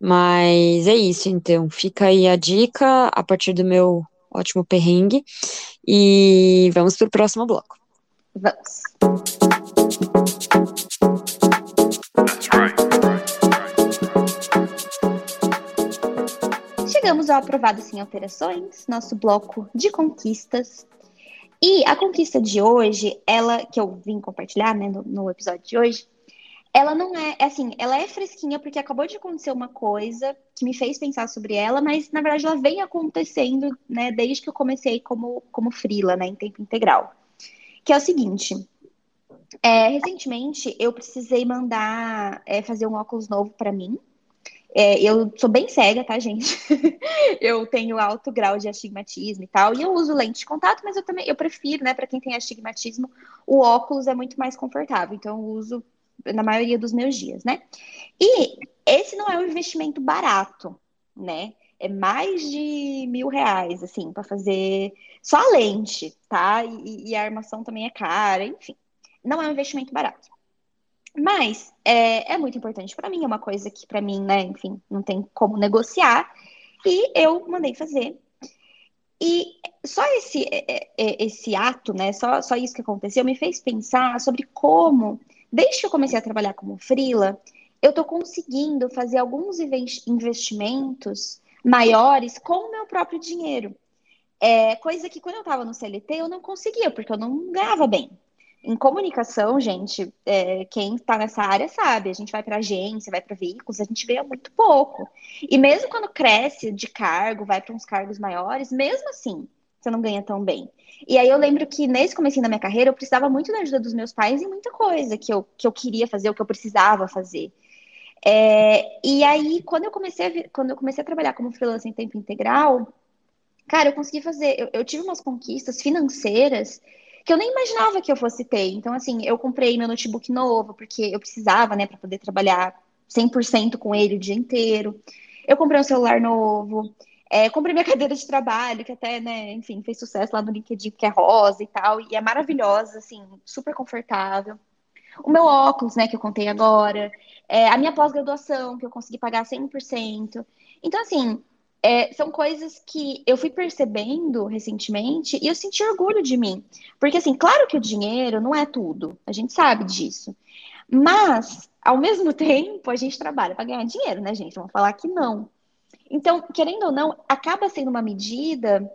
Mas é isso, então. Fica aí a dica a partir do meu ótimo perrengue. E vamos para o próximo bloco. Vamos. Chegamos ao aprovado sem alterações, nosso bloco de conquistas. E a conquista de hoje, ela que eu vim compartilhar né, no, no episódio de hoje, ela não é, é, assim, ela é fresquinha porque acabou de acontecer uma coisa que me fez pensar sobre ela, mas na verdade ela vem acontecendo, né, desde que eu comecei como como frila, né, em tempo integral. Que é o seguinte, é, recentemente eu precisei mandar é, fazer um óculos novo para mim. É, eu sou bem cega, tá, gente? eu tenho alto grau de astigmatismo e tal, e eu uso lente de contato, mas eu também eu prefiro, né, para quem tem astigmatismo, o óculos é muito mais confortável, então eu uso na maioria dos meus dias, né? E esse não é um investimento barato, né? É mais de mil reais, assim, para fazer só a lente, tá? E, e, a armação também é cara, enfim. Não é um investimento barato. Mas é, é muito importante para mim, é uma coisa que para mim, né, enfim, não tem como negociar. E eu mandei fazer. E só esse, é, é, é, esse ato, né, só, só isso que aconteceu, me fez pensar sobre como Desde que eu comecei a trabalhar como frila, eu estou conseguindo fazer alguns investimentos maiores com o meu próprio dinheiro. É, coisa que quando eu estava no CLT eu não conseguia, porque eu não ganhava bem. Em comunicação, gente, é, quem está nessa área sabe, a gente vai para agência, vai para veículos, a gente ganha muito pouco. E mesmo quando cresce de cargo, vai para uns cargos maiores, mesmo assim, você não ganha tão bem. E aí eu lembro que nesse começo da minha carreira eu precisava muito da ajuda dos meus pais em muita coisa que eu, que eu queria fazer, o que eu precisava fazer. É, e aí, quando eu comecei a, quando eu comecei a trabalhar como freelancer em tempo integral, cara, eu consegui fazer, eu, eu tive umas conquistas financeiras que eu nem imaginava que eu fosse ter. Então, assim, eu comprei meu notebook novo, porque eu precisava, né, para poder trabalhar 100% com ele o dia inteiro. Eu comprei um celular novo. É, comprei minha cadeira de trabalho, que até, né, enfim, fez sucesso lá no LinkedIn, que é rosa e tal, e é maravilhosa, assim, super confortável. O meu óculos, né, que eu contei agora, é, a minha pós-graduação, que eu consegui pagar 100%. Então, assim, é, são coisas que eu fui percebendo recentemente e eu senti orgulho de mim. Porque, assim, claro que o dinheiro não é tudo, a gente sabe disso. Mas, ao mesmo tempo, a gente trabalha para ganhar dinheiro, né, gente? Vamos falar que não. Então, querendo ou não, acaba sendo uma medida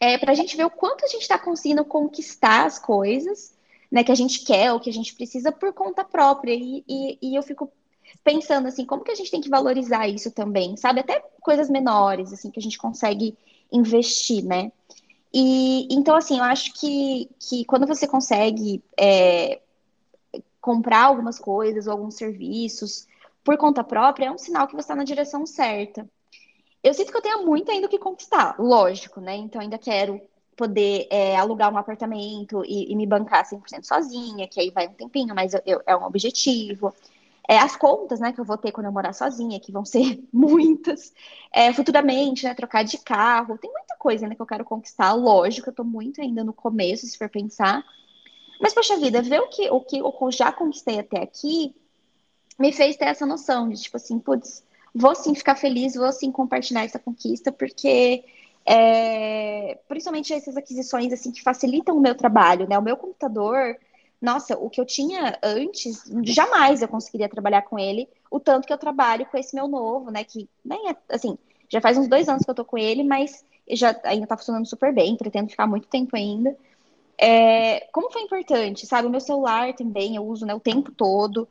é, para a gente ver o quanto a gente está conseguindo conquistar as coisas né, que a gente quer ou que a gente precisa por conta própria. E, e, e, eu fico pensando assim, como que a gente tem que valorizar isso também, sabe? Até coisas menores, assim, que a gente consegue investir, né? E então, assim, eu acho que, que quando você consegue é, comprar algumas coisas ou alguns serviços por conta própria, é um sinal que você está na direção certa. Eu sinto que eu tenho muito ainda o que conquistar, lógico, né? Então ainda quero poder é, alugar um apartamento e, e, me bancar 100% sozinha, que aí vai um tempinho, mas eu, eu, é um objetivo. É, as contas, né, que eu vou ter quando eu morar sozinha, que vão ser muitas. É, futuramente, né, trocar de carro. Tem muita coisa ainda que eu quero conquistar. Lógico, eu tô muito ainda no começo, se for pensar. Mas, poxa vida, ver o que, o que eu já conquistei até aqui me fez ter essa noção de, tipo assim, putz, vou sim ficar feliz, vou sim compartilhar essa conquista, porque é, principalmente essas aquisições assim que facilitam o meu trabalho, né? O meu computador, nossa, o que eu tinha antes, jamais eu conseguiria trabalhar com ele, o tanto que eu trabalho com esse meu novo, né? Que nem é assim, já faz uns dois anos que eu tô com ele, mas já ainda tá funcionando super bem, pretendo ficar muito tempo ainda. É, como foi importante, sabe? O meu celular também eu uso né, o tempo todo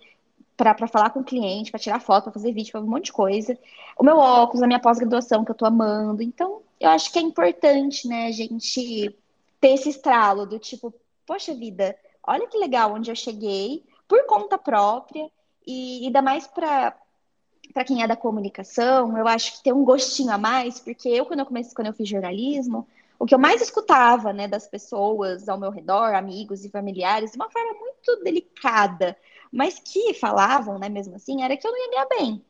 para falar com o cliente, para tirar foto, para fazer vídeo, para um monte de coisa. O meu óculos, a minha pós-graduação, que eu tô amando. Então, eu acho que é importante, né, a gente ter esse estralo do tipo, poxa vida, olha que legal onde eu cheguei por conta própria e ainda mais para para quem é da comunicação, eu acho que tem um gostinho a mais, porque eu quando eu comecei, quando eu fiz jornalismo, o que eu mais escutava, né, das pessoas ao meu redor, amigos e familiares, de uma forma muito delicada, mas que falavam, né, mesmo assim, era que eu não ia ganhar bem,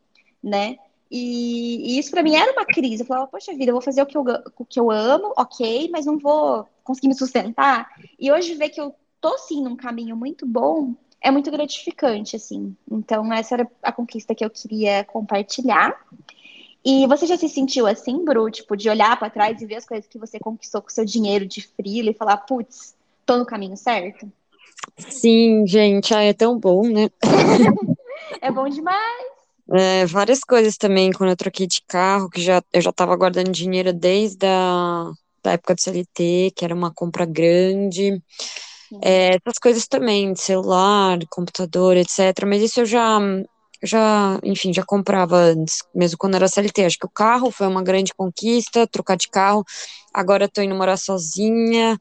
né? E, e isso para mim era uma crise. Eu falava, poxa vida, eu vou fazer o que eu, o que eu amo, ok, mas não vou conseguir me sustentar. E hoje ver que eu tô sim num caminho muito bom é muito gratificante, assim. Então, essa era a conquista que eu queria compartilhar. E você já se sentiu assim, Bru, tipo, de olhar para trás e ver as coisas que você conquistou com seu dinheiro de frila e falar, putz, tô no caminho certo? Sim, gente, ah, é tão bom, né? é bom demais. É, várias coisas também, quando eu troquei de carro, que já, eu já estava guardando dinheiro desde a da época do CLT, que era uma compra grande. É, essas coisas também, de celular, computador, etc. Mas isso eu já, já, enfim, já comprava antes, mesmo quando era CLT. Acho que o carro foi uma grande conquista, trocar de carro. Agora estou indo morar sozinha.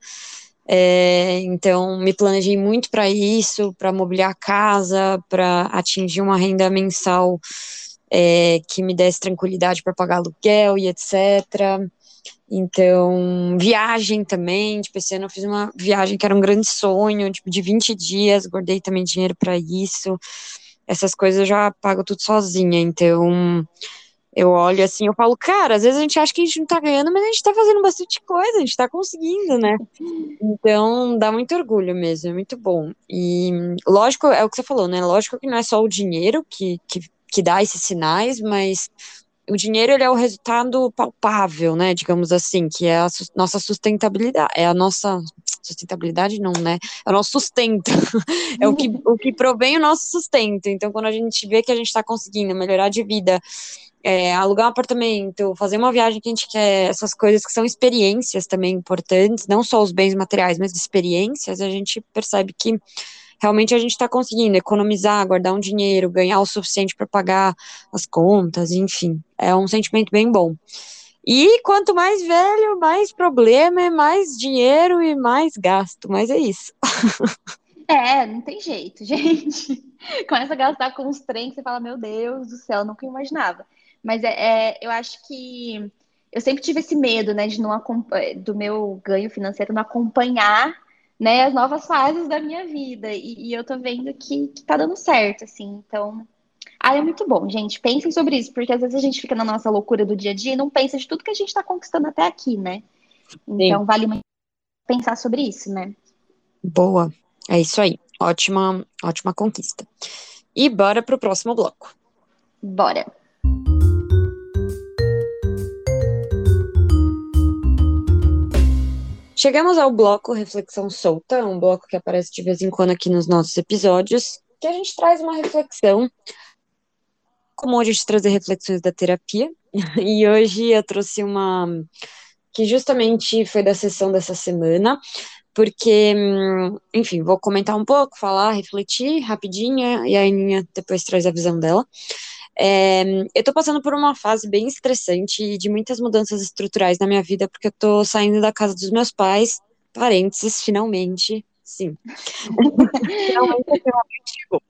É, então, me planejei muito para isso, para mobiliar a casa, para atingir uma renda mensal é, que me desse tranquilidade para pagar aluguel e etc. Então, viagem também, tipo, esse ano eu fiz uma viagem que era um grande sonho, tipo, de 20 dias, guardei também dinheiro para isso. Essas coisas eu já pago tudo sozinha, então eu olho assim, eu falo, cara, às vezes a gente acha que a gente não tá ganhando, mas a gente tá fazendo bastante coisa, a gente tá conseguindo, né? Então, dá muito orgulho mesmo, é muito bom. E, lógico, é o que você falou, né? Lógico que não é só o dinheiro que, que, que dá esses sinais, mas o dinheiro ele é o resultado palpável, né? Digamos assim, que é a su nossa sustentabilidade, é a nossa sustentabilidade não, né? É o nosso sustento, é o que, o que provém o nosso sustento. Então, quando a gente vê que a gente está conseguindo melhorar de vida, é, alugar um apartamento, fazer uma viagem que a gente quer, essas coisas que são experiências também importantes, não só os bens materiais, mas experiências, a gente percebe que realmente a gente está conseguindo economizar, guardar um dinheiro, ganhar o suficiente para pagar as contas, enfim, é um sentimento bem bom. E quanto mais velho, mais problema, mais dinheiro e mais gasto, mas é isso. É, não tem jeito, gente. Começa a gastar com uns trem que você fala, meu Deus do céu, nunca imaginava. Mas é, é, eu acho que eu sempre tive esse medo, né, de não do meu ganho financeiro não acompanhar, né, as novas fases da minha vida. E, e eu tô vendo que, que tá dando certo, assim. Então, ah, é muito bom, gente. Pensem sobre isso, porque às vezes a gente fica na nossa loucura do dia a dia e não pensa de tudo que a gente tá conquistando até aqui, né? Então, Sim. vale muito pensar sobre isso, né? Boa. É isso aí. Ótima, ótima conquista. E bora pro próximo bloco. Bora. Chegamos ao bloco Reflexão Solta, um bloco que aparece de vez em quando aqui nos nossos episódios, que a gente traz uma reflexão, como a gente trazer reflexões da terapia, e hoje eu trouxe uma que justamente foi da sessão dessa semana, porque, enfim, vou comentar um pouco, falar, refletir rapidinho, e a Aninha depois traz a visão dela. É, eu tô passando por uma fase bem estressante de muitas mudanças estruturais na minha vida, porque eu tô saindo da casa dos meus pais, parênteses, finalmente, sim. finalmente, chegou.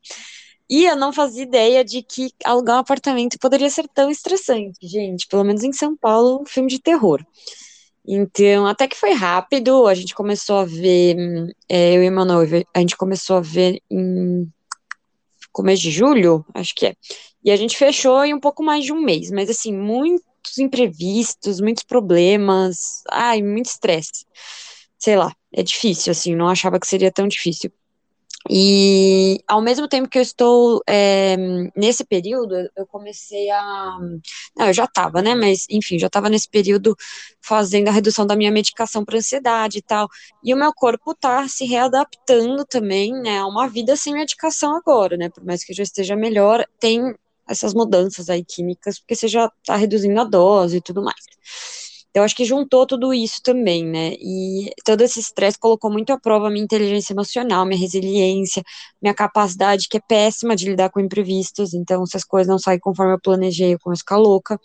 E eu não fazia ideia de que alugar um apartamento poderia ser tão estressante, gente. Pelo menos em São Paulo, um filme de terror. Então, até que foi rápido, a gente começou a ver, é, eu e meu noivo, a gente começou a ver em começo de julho, acho que é. E a gente fechou em um pouco mais de um mês, mas assim, muitos imprevistos, muitos problemas, ai, muito estresse. Sei lá, é difícil, assim, não achava que seria tão difícil. E ao mesmo tempo que eu estou é, nesse período, eu comecei a. Não, eu já estava, né? Mas, enfim, já estava nesse período fazendo a redução da minha medicação para ansiedade e tal. E o meu corpo está se readaptando também, né? A uma vida sem medicação agora, né? Por mais que eu já esteja melhor, tem essas mudanças aí químicas, porque você já está reduzindo a dose e tudo mais. Então, acho que juntou tudo isso também, né? E todo esse estresse colocou muito à prova minha inteligência emocional, minha resiliência, minha capacidade, que é péssima de lidar com imprevistos. Então, se as coisas não saem conforme eu planejei, eu começo a ficar louca.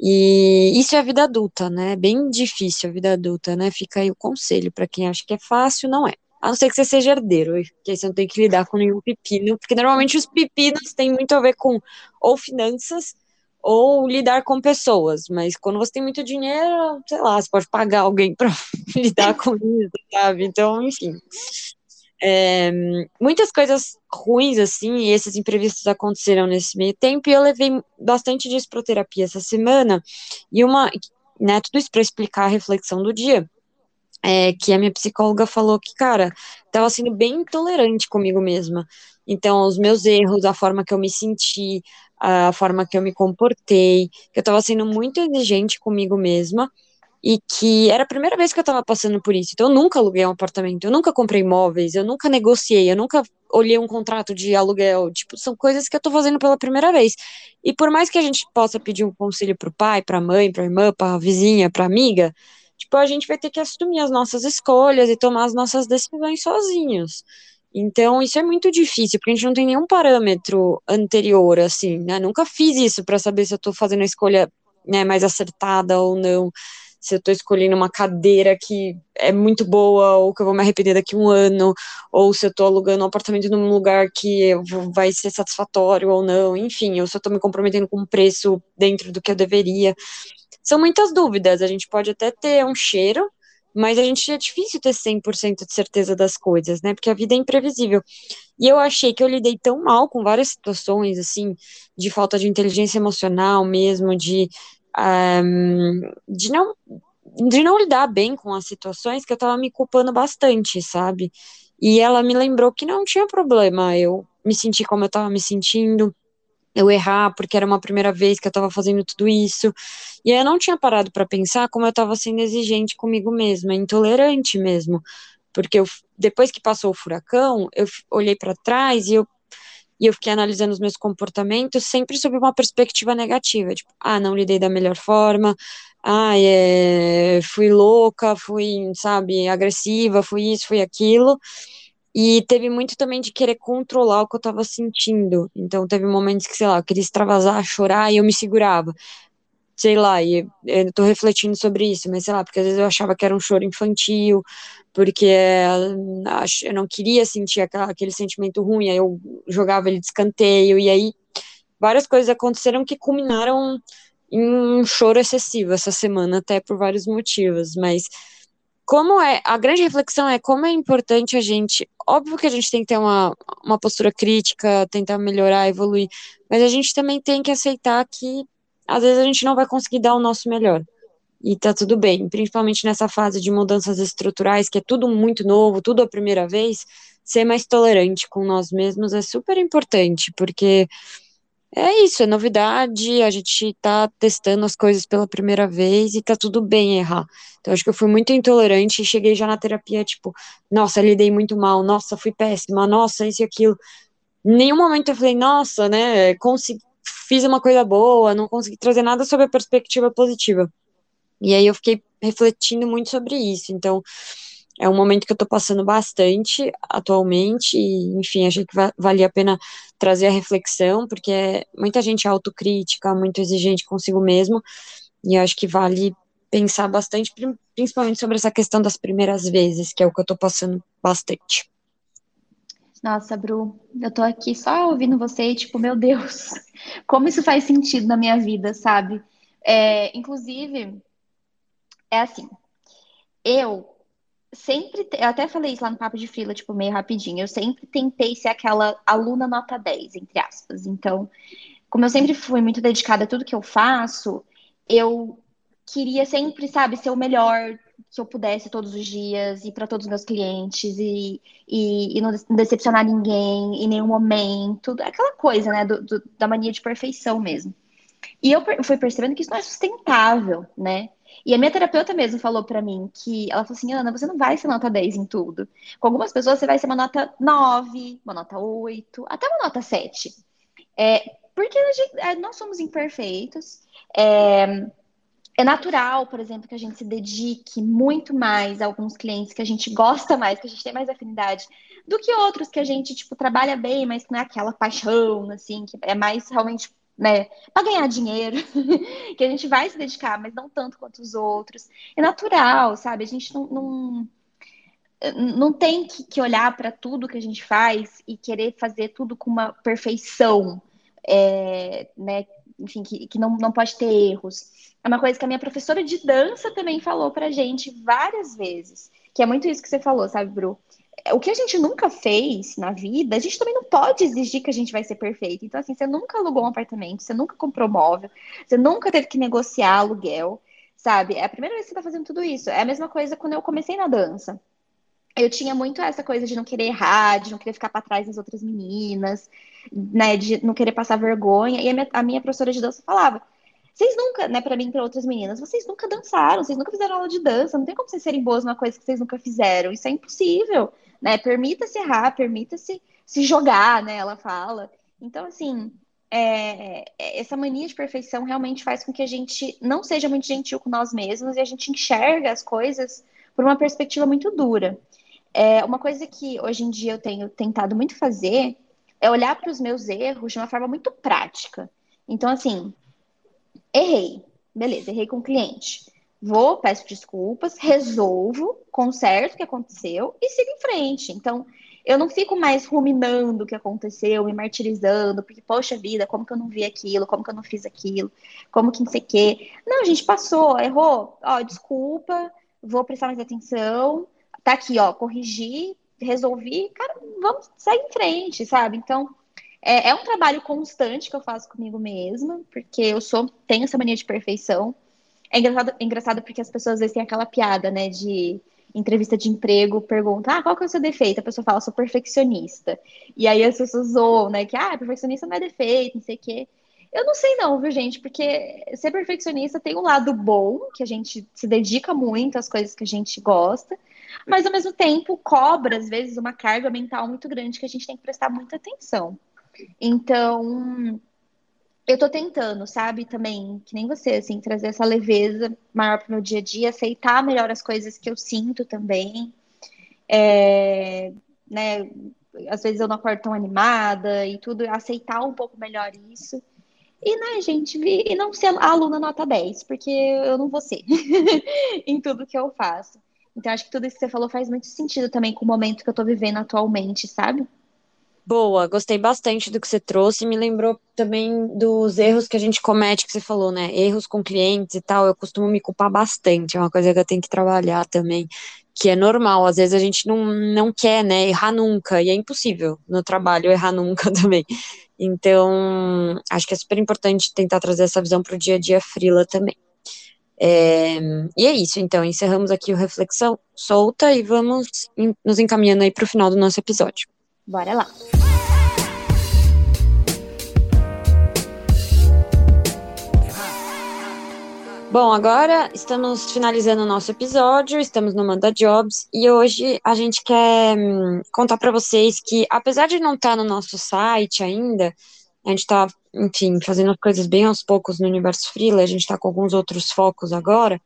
E isso é a vida adulta, né? Bem difícil a vida adulta, né? Fica aí o conselho para quem acha que é fácil, não é. A não ser que você seja herdeiro, que aí você não tem que lidar com nenhum pepino, porque normalmente os pepinos têm muito a ver com ou finanças ou lidar com pessoas, mas quando você tem muito dinheiro, sei lá, você pode pagar alguém para lidar com isso, sabe? Então, enfim. É, muitas coisas ruins, assim, e esses imprevistos aconteceram nesse meio tempo, e eu levei bastante disso para terapia essa semana, e uma, né, tudo isso para explicar a reflexão do dia, é, que a minha psicóloga falou que, cara, estava sendo bem intolerante comigo mesma. Então, os meus erros, a forma que eu me senti, a forma que eu me comportei, que eu estava sendo muito exigente comigo mesma, e que era a primeira vez que eu estava passando por isso. Então, eu nunca aluguei um apartamento, eu nunca comprei imóveis, eu nunca negociei, eu nunca olhei um contrato de aluguel. Tipo, são coisas que eu estou fazendo pela primeira vez. E por mais que a gente possa pedir um conselho para o pai, para a mãe, para a irmã, para a vizinha, para a amiga, tipo, a gente vai ter que assumir as nossas escolhas e tomar as nossas decisões sozinhos. Então, isso é muito difícil, porque a gente não tem nenhum parâmetro anterior, assim, né? Nunca fiz isso para saber se eu estou fazendo a escolha né, mais acertada ou não se eu estou escolhendo uma cadeira que é muito boa ou que eu vou me arrepender daqui um ano, ou se eu estou alugando um apartamento num lugar que vai ser satisfatório ou não, enfim, eu estou me comprometendo com um preço dentro do que eu deveria. São muitas dúvidas, a gente pode até ter um cheiro, mas a gente é difícil ter 100% de certeza das coisas, né? Porque a vida é imprevisível. E eu achei que eu lidei tão mal com várias situações, assim, de falta de inteligência emocional mesmo, de um, de não de não lidar bem com as situações que eu tava me culpando bastante, sabe? E ela me lembrou que não tinha problema eu me sentir como eu tava me sentindo, eu errar porque era uma primeira vez que eu tava fazendo tudo isso. E eu não tinha parado para pensar como eu tava sendo exigente comigo mesma, intolerante mesmo. Porque eu, depois que passou o furacão, eu olhei para trás e eu e eu fiquei analisando os meus comportamentos sempre sob uma perspectiva negativa, tipo, ah, não lidei da melhor forma, ah, é, fui louca, fui, sabe, agressiva, fui isso, fui aquilo, e teve muito também de querer controlar o que eu estava sentindo, então teve momentos que, sei lá, eu queria extravasar, chorar, e eu me segurava, sei lá, e eu tô refletindo sobre isso, mas sei lá, porque às vezes eu achava que era um choro infantil, porque eu não queria sentir aquele sentimento ruim, aí eu jogava ele de escanteio, e aí várias coisas aconteceram que culminaram em um choro excessivo essa semana, até por vários motivos, mas como é, a grande reflexão é como é importante a gente, óbvio que a gente tem que ter uma, uma postura crítica, tentar melhorar, evoluir, mas a gente também tem que aceitar que às vezes a gente não vai conseguir dar o nosso melhor. E tá tudo bem, principalmente nessa fase de mudanças estruturais, que é tudo muito novo, tudo a primeira vez, ser mais tolerante com nós mesmos é super importante, porque é isso, é novidade, a gente tá testando as coisas pela primeira vez e tá tudo bem errar. Então, acho que eu fui muito intolerante e cheguei já na terapia, tipo, nossa, lidei muito mal, nossa, fui péssima, nossa, isso e aquilo. Em nenhum momento eu falei, nossa, né, consegui, fiz uma coisa boa, não consegui trazer nada sobre a perspectiva positiva. E aí eu fiquei refletindo muito sobre isso. Então, é um momento que eu tô passando bastante atualmente, e, enfim, achei que va valia a pena trazer a reflexão, porque é muita gente é autocrítica, muito exigente consigo mesmo, e acho que vale pensar bastante, principalmente sobre essa questão das primeiras vezes, que é o que eu tô passando bastante. Nossa, Bru, eu tô aqui só ouvindo você e, tipo, meu Deus, como isso faz sentido na minha vida, sabe? É, inclusive, é assim, eu sempre, eu até falei isso lá no Papo de Fila, tipo, meio rapidinho, eu sempre tentei ser aquela aluna nota 10, entre aspas. Então, como eu sempre fui muito dedicada a tudo que eu faço, eu queria sempre, sabe, ser o melhor que eu pudesse todos os dias e para todos os meus clientes e, e, e, não decepcionar ninguém em nenhum momento, aquela coisa, né, do, do, da mania de perfeição mesmo. E eu fui percebendo que isso não é sustentável, né? E a minha terapeuta mesmo falou para mim que ela falou assim: Ana, você não vai ser nota 10 em tudo. Com algumas pessoas você vai ser uma nota 9, uma nota 8, até uma nota 7. É, porque gente, é, nós somos imperfeitos. É, é natural, por exemplo, que a gente se dedique muito mais a alguns clientes que a gente gosta mais, que a gente tem mais afinidade, do que outros que a gente, tipo, trabalha bem, mas não é aquela paixão, assim, que é mais realmente né, para ganhar dinheiro, que a gente vai se dedicar, mas não tanto quanto os outros. É natural, sabe? A gente não, não, não tem que, que olhar para tudo que a gente faz e querer fazer tudo com uma perfeição, é, né? Enfim, que, que não, não pode ter erros. É uma coisa que a minha professora de dança também falou pra gente várias vezes, que é muito isso que você falou, sabe, Bru? O que a gente nunca fez na vida, a gente também não pode exigir que a gente vai ser perfeito. Então, assim, você nunca alugou um apartamento, você nunca comprou móvel, você nunca teve que negociar aluguel, sabe? É a primeira vez que você tá fazendo tudo isso. É a mesma coisa quando eu comecei na dança eu tinha muito essa coisa de não querer errar, de não querer ficar para trás das outras meninas, né, de não querer passar vergonha. E a minha, a minha professora de dança falava: vocês nunca, né, para mim e para outras meninas, vocês nunca dançaram, vocês nunca fizeram aula de dança, não tem como vocês serem boas numa coisa que vocês nunca fizeram. Isso é impossível, né? Permita-se errar, permita-se se jogar, né? Ela fala. Então, assim, é, é, essa mania de perfeição realmente faz com que a gente não seja muito gentil com nós mesmos e a gente enxerga as coisas por uma perspectiva muito dura. É, uma coisa que hoje em dia eu tenho tentado muito fazer é olhar para os meus erros de uma forma muito prática. Então, assim, errei. Beleza, errei com o cliente. Vou, peço desculpas, resolvo, conserto o que aconteceu e sigo em frente. Então, eu não fico mais ruminando o que aconteceu, me martirizando, porque, poxa vida, como que eu não vi aquilo, como que eu não fiz aquilo, como que não sei o quê. Não, gente passou, errou, ó, desculpa, vou prestar mais atenção, tá aqui, ó, corrigi, resolvi, cara, vamos sair em frente, sabe? Então, é, é, um trabalho constante que eu faço comigo mesma, porque eu sou, tenho essa mania de perfeição. É engraçado, é engraçado porque as pessoas às vezes têm aquela piada, né, de entrevista de emprego, pergunta, ah, qual que é o seu defeito? A pessoa fala, sou perfeccionista. E aí as pessoas zoam, né, que, ah, perfeccionista não é defeito, não sei o quê. Eu não sei não, viu, gente? Porque ser perfeccionista tem um lado bom, que a gente se dedica muito às coisas que a gente gosta, mas ao mesmo tempo cobra, às vezes, uma carga mental muito grande que a gente tem que prestar muita atenção. Então, eu tô tentando, sabe, também, que nem você, assim, trazer essa leveza maior pro meu dia a dia, aceitar melhor as coisas que eu sinto também. É, né, às vezes eu não acordo tão animada e tudo, aceitar um pouco melhor isso. E, né, gente, e não ser aluna nota 10, porque eu não vou ser em tudo que eu faço. Então, acho que tudo isso que você falou faz muito sentido também com o momento que eu tô vivendo atualmente, sabe? Boa, gostei bastante do que você trouxe. Me lembrou também dos erros que a gente comete, que você falou, né? Erros com clientes e tal. Eu costumo me culpar bastante. É uma coisa que eu tenho que trabalhar também, que é normal. Às vezes a gente não, não quer, né? Errar nunca. E é impossível no trabalho errar nunca também. Então, acho que é super importante tentar trazer essa visão para o dia a dia frila também. É, e é isso, então, encerramos aqui o Reflexão Solta e vamos nos encaminhando aí para o final do nosso episódio. Bora lá! Bom, agora estamos finalizando o nosso episódio, estamos no Manda Jobs e hoje a gente quer hum, contar para vocês que, apesar de não estar tá no nosso site ainda, a gente está, enfim, fazendo coisas bem aos poucos no universo freela, a gente está com alguns outros focos agora,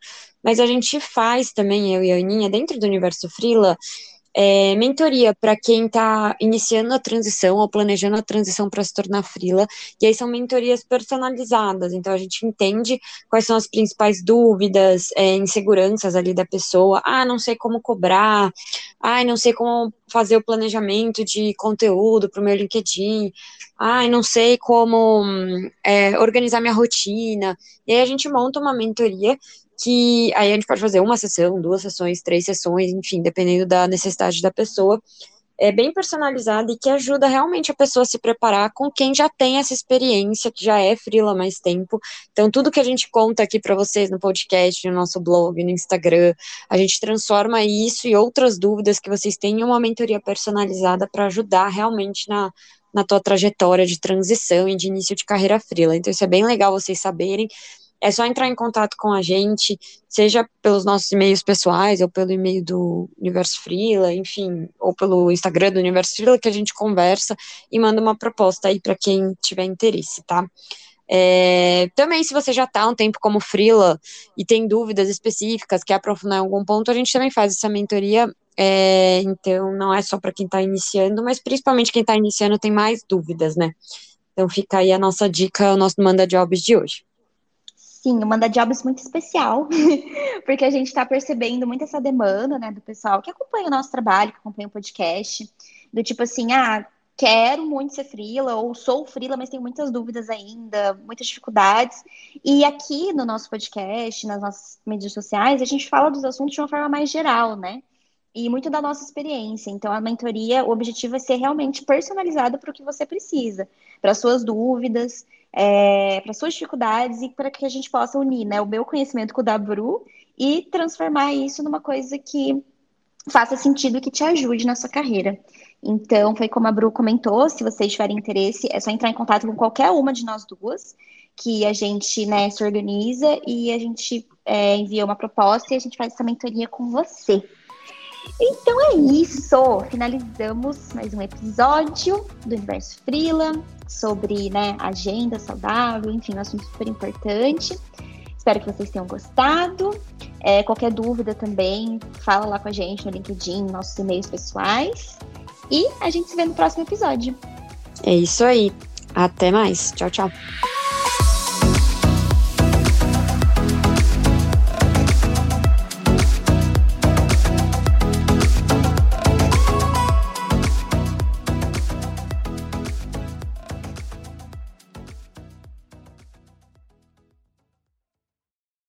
mas a gente faz também, eu e a Aninha, dentro do universo freela, é, mentoria para quem está iniciando a transição ou planejando a transição para se tornar frila, e aí são mentorias personalizadas, então a gente entende quais são as principais dúvidas, é, inseguranças ali da pessoa, ah, não sei como cobrar, ah, não sei como fazer o planejamento de conteúdo para o meu LinkedIn, ah, não sei como é, organizar minha rotina, e aí a gente monta uma mentoria que aí a gente pode fazer uma sessão, duas sessões, três sessões, enfim, dependendo da necessidade da pessoa. É bem personalizada e que ajuda realmente a pessoa a se preparar com quem já tem essa experiência, que já é frila há mais tempo. Então, tudo que a gente conta aqui para vocês no podcast, no nosso blog, no Instagram, a gente transforma isso e outras dúvidas que vocês têm em uma mentoria personalizada para ajudar realmente na, na tua trajetória de transição e de início de carreira frila. Então, isso é bem legal vocês saberem. É só entrar em contato com a gente, seja pelos nossos e-mails pessoais, ou pelo e-mail do Universo Frila, enfim, ou pelo Instagram do Universo Frila, que a gente conversa e manda uma proposta aí para quem tiver interesse, tá? É, também, se você já está um tempo como Frila e tem dúvidas específicas, quer aprofundar em algum ponto, a gente também faz essa mentoria. É, então, não é só para quem está iniciando, mas principalmente quem está iniciando tem mais dúvidas, né? Então, fica aí a nossa dica, o nosso Manda Jobs de hoje. Sim, o Manda Jobs muito especial, porque a gente está percebendo muito essa demanda, né, do pessoal que acompanha o nosso trabalho, que acompanha o podcast, do tipo assim, ah, quero muito ser frila, ou sou frila, mas tenho muitas dúvidas ainda, muitas dificuldades. E aqui no nosso podcast, nas nossas mídias sociais, a gente fala dos assuntos de uma forma mais geral, né? E muito da nossa experiência. Então, a mentoria, o objetivo é ser realmente personalizada para o que você precisa, para suas dúvidas, é, para suas dificuldades e para que a gente possa unir né, o meu conhecimento com o da Bru e transformar isso numa coisa que faça sentido e que te ajude na sua carreira. Então, foi como a Bru comentou, se vocês tiverem interesse, é só entrar em contato com qualquer uma de nós duas, que a gente né, se organiza e a gente é, envia uma proposta e a gente faz essa mentoria com você. Então é isso. Finalizamos mais um episódio do Universo Frila sobre né, agenda saudável, enfim, um assunto super importante. Espero que vocês tenham gostado. É, qualquer dúvida também, fala lá com a gente no LinkedIn, nossos e-mails pessoais. E a gente se vê no próximo episódio. É isso aí. Até mais. Tchau, tchau.